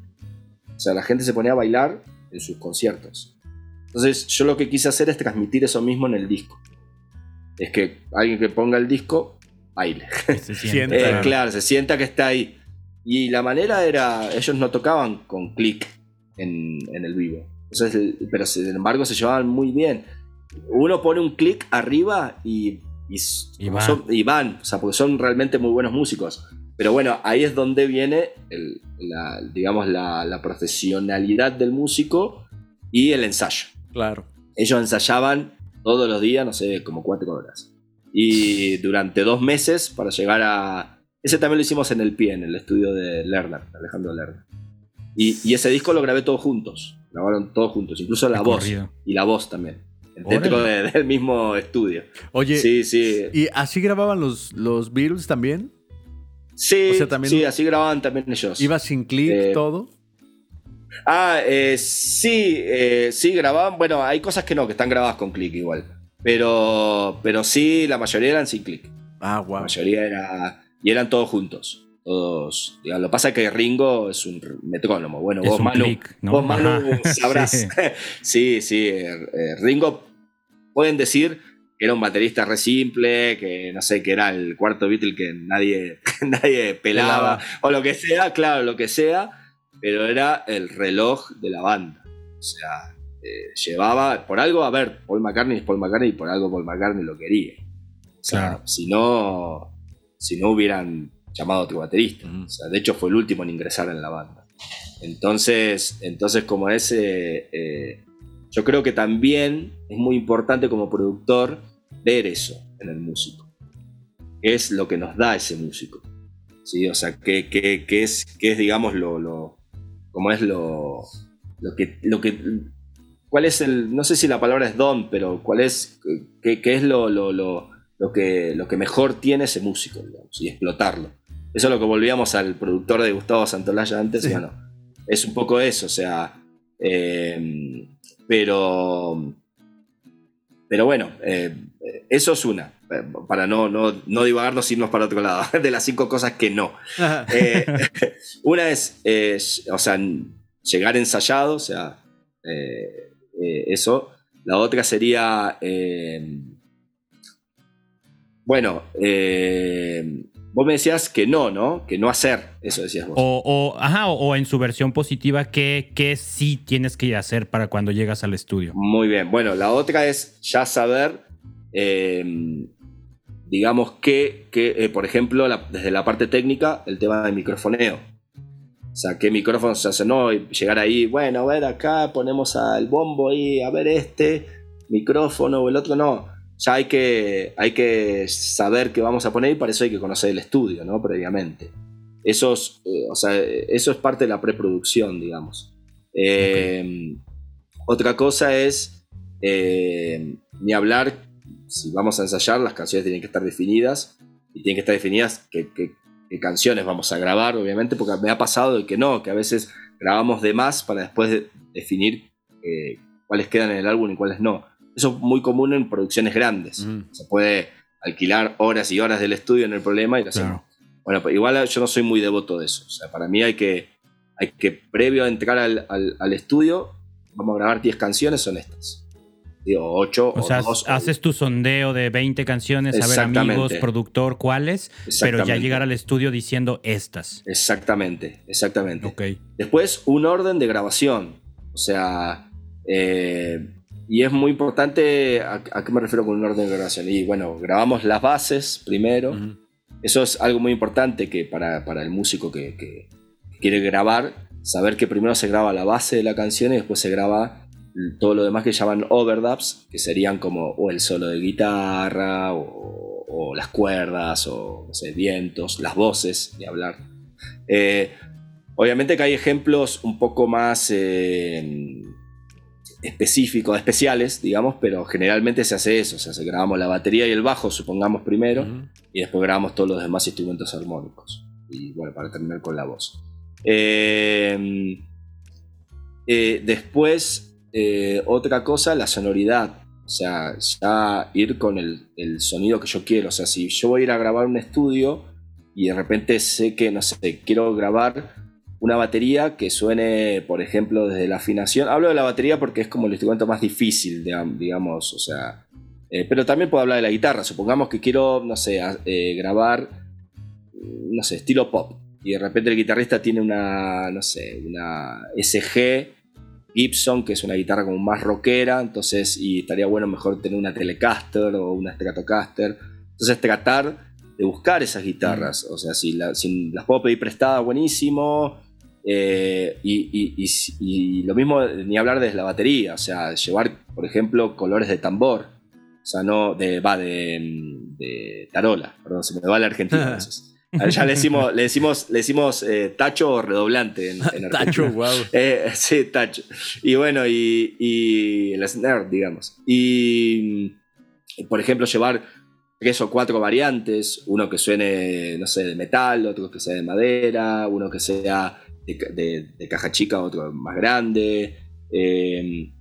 O sea, la gente se ponía a bailar en sus conciertos. Entonces, yo lo que quise hacer es transmitir eso mismo en el disco. Es que alguien que ponga el disco, baile. Se sienta. Eh, claro, se sienta que está ahí. Y la manera era, ellos no tocaban con clic en, el vivo. pero sin embargo se llevaban muy bien. Uno pone un clic arriba y, y, van. o sea, porque son realmente muy buenos músicos. Pero bueno, ahí es donde viene la, digamos, la, profesionalidad del músico y el ensayo. Claro. Ellos ensayaban todos los días, no sé, como cuatro horas. Y durante dos meses para llegar a, ese también lo hicimos en el pie, en el estudio de Lerner, Alejandro Lerner. Y, ese disco lo grabé todos juntos. Grabaron todos juntos, incluso la voz. Y la voz también. Dentro del mismo estudio. Oye, sí, sí. ¿y así grababan los, los Beatles también? Sí, sí, así grababan también ellos. ¿Iba sin clip eh, todo? Ah, eh, sí, eh, sí, grababan. Bueno, hay cosas que no, que están grabadas con click igual. Pero, pero sí, la mayoría eran sin click. Ah, wow. La mayoría era. Y eran todos juntos. Todos. lo que pasa es que Ringo es un metrónomo. Bueno, vos, Manu, vos, Manu, sabrás. sí, sí. Eh, Ringo, pueden decir que era un baterista re simple, que no sé, que era el cuarto Beatle que nadie, nadie pelaba, o lo que sea, claro, lo que sea, pero era el reloj de la banda. O sea, eh, llevaba, por algo, a ver, Paul McCartney es Paul McCartney y por algo Paul McCartney lo quería. O sea, si no, si no hubieran llamado otro baterista. de hecho, fue el último en ingresar en la banda. Entonces, entonces como ese, eh, yo creo que también es muy importante como productor ver eso en el músico. es lo que nos da ese músico? ¿Sí? O sea, ¿qué, es, qué es, digamos, lo, lo, como es lo, lo que, lo que, cuál es el, no sé si la palabra es don, pero cuál es, qué, qué es lo, lo, lo, que, lo que mejor tiene ese músico, digamos, y explotarlo. Eso es lo que volvíamos al productor de Gustavo Santolaya antes, bueno, es un poco eso, o sea, eh, pero, pero bueno, eh, eso es una, para no, no, no divagarnos irnos para otro lado, de las cinco cosas que no. Eh, una es, o sea, llegar ensayado, o sea, eso. La otra sería, bueno, Vos me decías que no, ¿no? Que no hacer, eso decías vos. O, ajá, o, en su versión positiva, ¿qué, ¿qué, sí tienes que hacer para cuando llegas al estudio? Muy bien, bueno, la otra es ya saber, eh, digamos que, que eh, por ejemplo, desde la parte técnica, el tema del microfoneo. O sea, qué micrófono se hace, no, llegar ahí, bueno, a ver acá, ponemos al bombo ahí, a ver este micrófono o el otro, no ya hay que, hay que saber qué vamos a poner y para eso hay que conocer el estudio, ¿no? Previamente. Eso es, eh, o sea, eso es parte de la preproducción, digamos. Eh, otra cosa es, eh, ni hablar, si vamos a ensayar, las canciones tienen que estar definidas y tienen que estar definidas qué, canciones vamos a grabar, obviamente, porque me ha pasado de que no, que a veces grabamos de más para después definir cuáles quedan en el álbum y cuáles no. Eso es muy común en producciones grandes. Se puede alquilar horas y horas del estudio en el problema y Bueno, pues igual yo no soy muy devoto de eso. O sea, para mí hay que, hay que previo a entrar al, al, estudio, vamos a grabar 10 canciones, son estas. Digo, 8 o, sea, haces tu sondeo de 20 canciones, a ver amigos, productor, cuáles, pero ya llegar al estudio diciendo estas. Exactamente, exactamente. Okay. Después, un orden de grabación. O sea, eh, y es muy importante, ¿a, qué me refiero con un orden de grabación? Y bueno, grabamos las bases primero. Eso es algo muy importante que para, para el músico que, que, quiere grabar, saber que primero se graba la base de la canción y después se graba todo lo demás que llaman overdubs, que serían como o el solo de guitarra, o, las cuerdas, o no sé, vientos, las voces, de hablar. Eh, obviamente que hay ejemplos un poco más... Eh, específicos, especiales, digamos, pero generalmente se hace eso, o sea, se grabamos la batería y el bajo, supongamos primero, y después grabamos todos los demás instrumentos armónicos. Y bueno, para terminar con la voz. Em, eh, después, eh, otra cosa, la sonoridad. O sea, ya ir con el, el, sonido que yo quiero. O sea, si yo voy a ir a grabar un estudio y de repente sé que, no sé, quiero grabar una batería que suene, por ejemplo, desde la afinación. Hablo de la batería porque es como el instrumento más difícil, digamos, o sea. Eh, pero también puedo hablar de la guitarra. Supongamos que quiero, no sé, eh, grabar, no sé, estilo pop. Y de repente el guitarrista tiene una, no sé, una SG Gibson, que es una guitarra como más rockera. Entonces, y estaría bueno mejor tener una Telecaster o una Stratocaster. Entonces, tratar de buscar esas guitarras. O sea, si, si las puedo pedir prestadas, buenísimo eh, y, lo mismo, ni hablar de la batería, o sea, llevar, por ejemplo, colores de tambor, o sea, no de, va, de, tarola, perdón, se me va la Argentina. ya le decimos, le decimos, le decimos eh, tacho redoblante en, Tacho, wow. Eh, sí, tacho. Y bueno, y, y el snare, digamos. Y, por ejemplo, llevar tres o cuatro variantes, uno que suene, no sé, de metal, otro que sea de madera, uno que sea de, caja chica, otro más grande. Eh,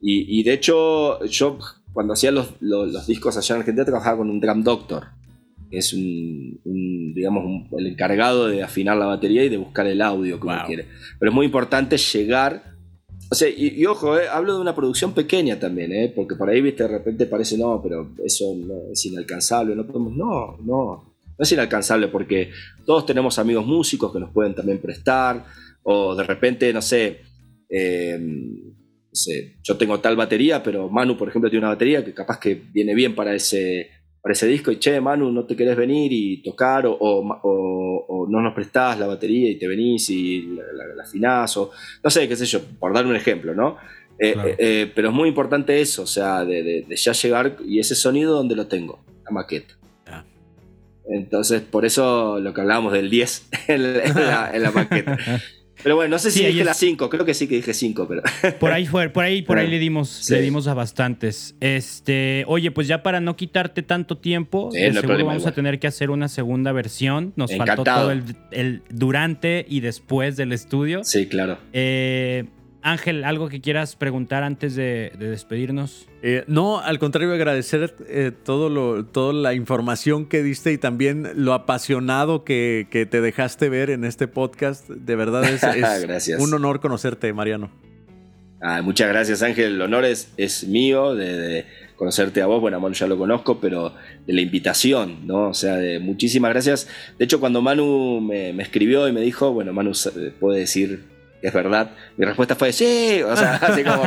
y, de hecho, yo cuando hacía los, discos allá en Argentina trabajaba con un Drum Doctor, que es un, digamos, el encargado de afinar la batería y de buscar el audio como quiere. Pero es muy importante llegar. O sea, y, ojo, eh, hablo de una producción pequeña también, eh, porque por ahí, viste, de repente parece, no, pero eso es inalcanzable, no podemos. No, no no es inalcanzable porque todos tenemos amigos músicos que nos pueden también prestar, o de repente, no sé, eh, yo tengo tal batería, pero Manu, por ejemplo, tiene una batería que capaz que viene bien para ese, para ese disco y che, Manu, no te querés venir y tocar o, no nos prestás la batería y te venís y la, afinás o no sé, qué sé yo, por dar un ejemplo, ¿no? Eh, eh, eh, pero es muy importante eso, o sea, de, ya llegar y ese sonido donde lo tengo, la maqueta. Entonces, por eso lo que hablábamos del 10 en la maqueta. Pero bueno, no sé si dije las 5, creo que sí que dije 5, pero. Por ahí fue, por ahí, por ahí le dimos, le dimos a bastantes. Este, oye, pues ya para no quitarte tanto tiempo, seguro vamos a tener que hacer una segunda versión. Nos faltó todo el, el, durante y después del estudio. Sí, claro. Eh, Ángel, ¿algo que quieras preguntar antes de, despedirnos? Eh, no, al contrario, agradecer eh, todo lo, toda la información que diste y también lo apasionado que, te dejaste ver en este podcast. De verdad es, un honor conocerte, Mariano. Ah, muchas gracias, Ángel. El honor es, es mío de, conocerte a vos. Bueno, Manu ya lo conozco, pero de la invitación, ¿no? O sea, de muchísimas gracias. De hecho, cuando Manu me, me escribió y me dijo, bueno, Manu puede decir es verdad. Mi respuesta fue sí, o sea, así como,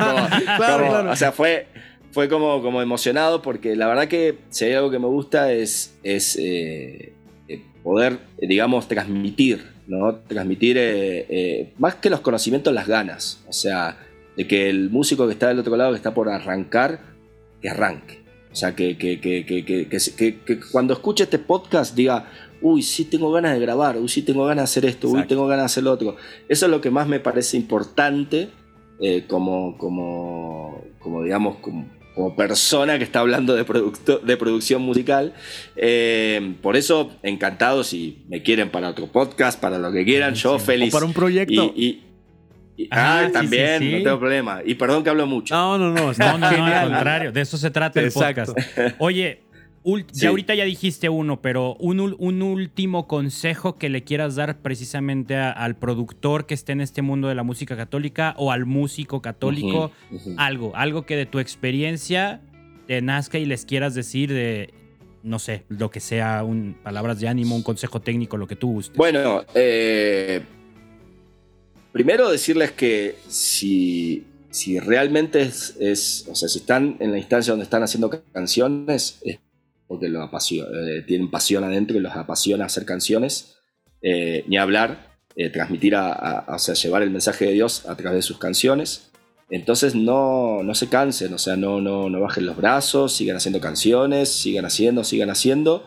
o sea, fue, fue como, como emocionado porque la verdad que si hay algo que me gusta es, es eh, eh, poder, digamos, transmitir, ¿no? Transmitir eh, más que los conocimientos, las ganas. O sea, de que el músico que está del otro lado, que está por arrancar, que arranque. O sea, que, que, que, que cuando escuche este podcast diga, uy, sí tengo ganas de grabar, uy, sí tengo ganas de hacer esto, uy, tengo ganas de hacer lo otro. Eso es lo que más me parece importante eh, como, como, como, digamos, como, persona que está hablando de, de producción musical. Eh, por eso, encantado si me quieren para otro podcast, para lo que quieran, yo feliz. O para un proyecto. Y, ah, también, no tengo problema. Y perdón que hablo mucho. No, no, no. no, no, al contrario, de eso se trata el podcast. Oye, ya ahorita ya dijiste uno, pero un, último consejo que le quieras dar precisamente al productor que esté en este mundo de la música católica o al músico católico, algo, algo que de tu experiencia te nazca y les quieras decir de, no sé, lo que sea, un, palabras de ánimo, un consejo técnico, lo que tú gustes. Bueno, eh, primero decirles que si, si realmente es, es, o sea, si están en la instancia donde están haciendo canciones, los apasiona, eh, tienen pasión adentro y los apasiona hacer canciones, eh, ni hablar, eh, transmitir, a, o sea, llevar el mensaje de Dios a través de sus canciones. Entonces no, no se cansen, o sea, no, no, no bajen los brazos, sigan haciendo canciones, sigan haciendo, sigan haciendo.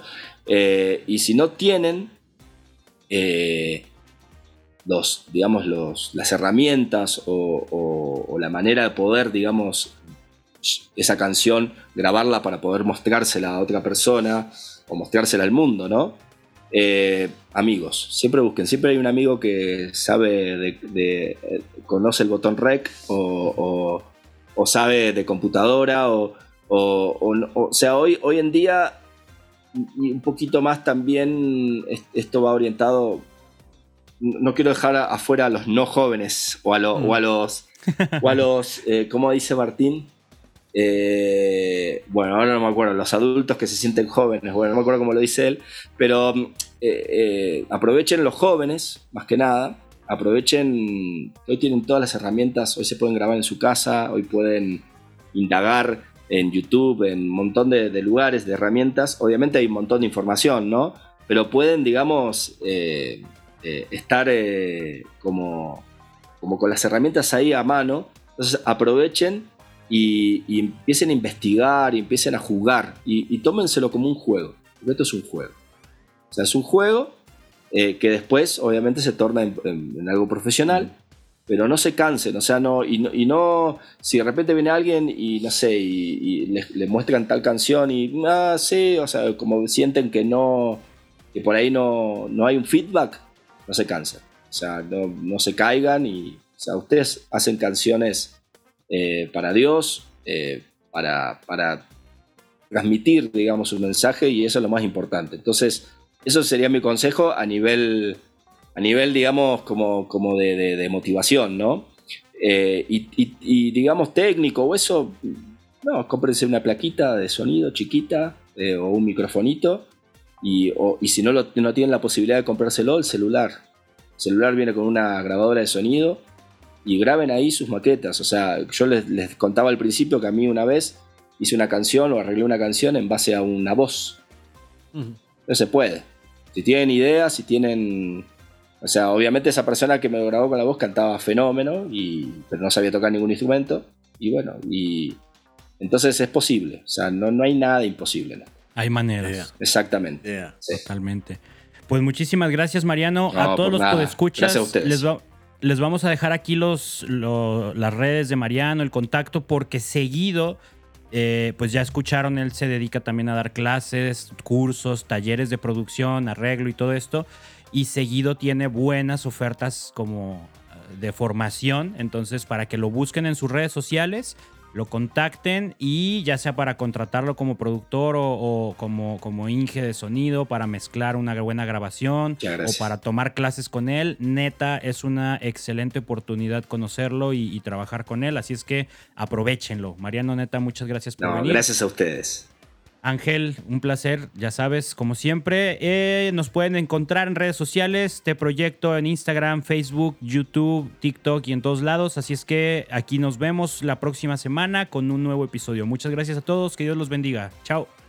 y si no tienen los, digamos, los, las herramientas o, o, la manera de poder, digamos, esa canción, grabarla para poder mostrársela a otra persona o mostrársela al mundo, ¿no? Eh, amigos, siempre busquen, siempre hay un amigo que sabe de, eh, conoce el botón rec o, sabe de computadora o, o, sea, hoy, hoy en día y un poquito más también esto va orientado, no quiero dejar afuera a los no jóvenes o a, o a mm. los, o a los eh, ¿cómo dice Martín? Eh, bueno, ahora no me acuerdo, los adultos que se sienten jóvenes, bueno, no me acuerdo cómo lo dice él, pero mm, eh, eh, aprovechen los jóvenes, más que nada, aprovechen, hoy tienen todas las herramientas, hoy se pueden grabar en su casa, hoy pueden indagar en YouTube, en un montón de, lugares, de herramientas, obviamente hay un montón de información, ¿no? Pero pueden, digamos, estar como, como con las herramientas ahí a mano, entonces aprovechen y, empiecen a investigar y empiecen a jugar y, tómenselo como un juego, porque esto es un juego. O sea, es un juego eh, que después obviamente se torna en, algo profesional, pero no se cansen, o sea, no y, no, si de repente viene alguien y no sé, y, le, muestran tal canción y, ah, sí, o sea, como sienten que no, que por ahí no, no hay un feedback, no se cansen. O sea, no, no se caigan y, o sea, ustedes hacen canciones eh, para Dios, eh, para, para, transmitir, digamos, un mensaje y eso es lo más importante. Entonces, eso sería mi consejo a nivel, a nivel digamos, como, como de, motivación, ¿no? Eh, y, digamos, técnico o eso, no, cómprense una plaquita de sonido chiquita o un microfonito y, y si no, no tienen la posibilidad de comprárselo, el celular. El celular viene con una grabadora de sonido y graben ahí sus maquetas. O sea, yo les, contaba al principio que a mí una vez hice una canción o arreglé una canción en base a una voz. No se puede. Si tienen ideas, si tienen... O sea, obviamente esa persona que me grabó con la voz cantaba fenómeno, y, pero no sabía tocar ningún instrumento. Y bueno, y entonces es posible. O sea, no, no hay nada imposible. Hay maneras. Exactamente. Totalmente. Pues muchísimas gracias, Mariano. a todos los que escuchas, les, les vamos a dejar aquí los, las redes de Mariano, el contacto, porque seguido, eh, pues ya escucharon, él se dedica también a dar clases, cursos, talleres de producción, arreglo y todo esto. Y seguido tiene buenas ofertas como eh, de formación. Entonces, para que lo busquen en sus redes sociales lo contacten y ya sea para contratarlo como productor o, como, como Inge de sonido, para mezclar una buena grabación o para tomar clases con él, neta es una excelente oportunidad conocerlo y, trabajar con él, así es que aprovechenlo. Mariano, neta, muchas gracias por venir. Gracias a ustedes. Ángel, un placer, ya sabes, como siempre. Eh, nos pueden encontrar en redes sociales, este proyecto en Instagram, Facebook, YouTube, TikTok y en todos lados. Así es que aquí nos vemos la próxima semana con un nuevo episodio. Muchas gracias a todos, que Dios los bendiga. Chao.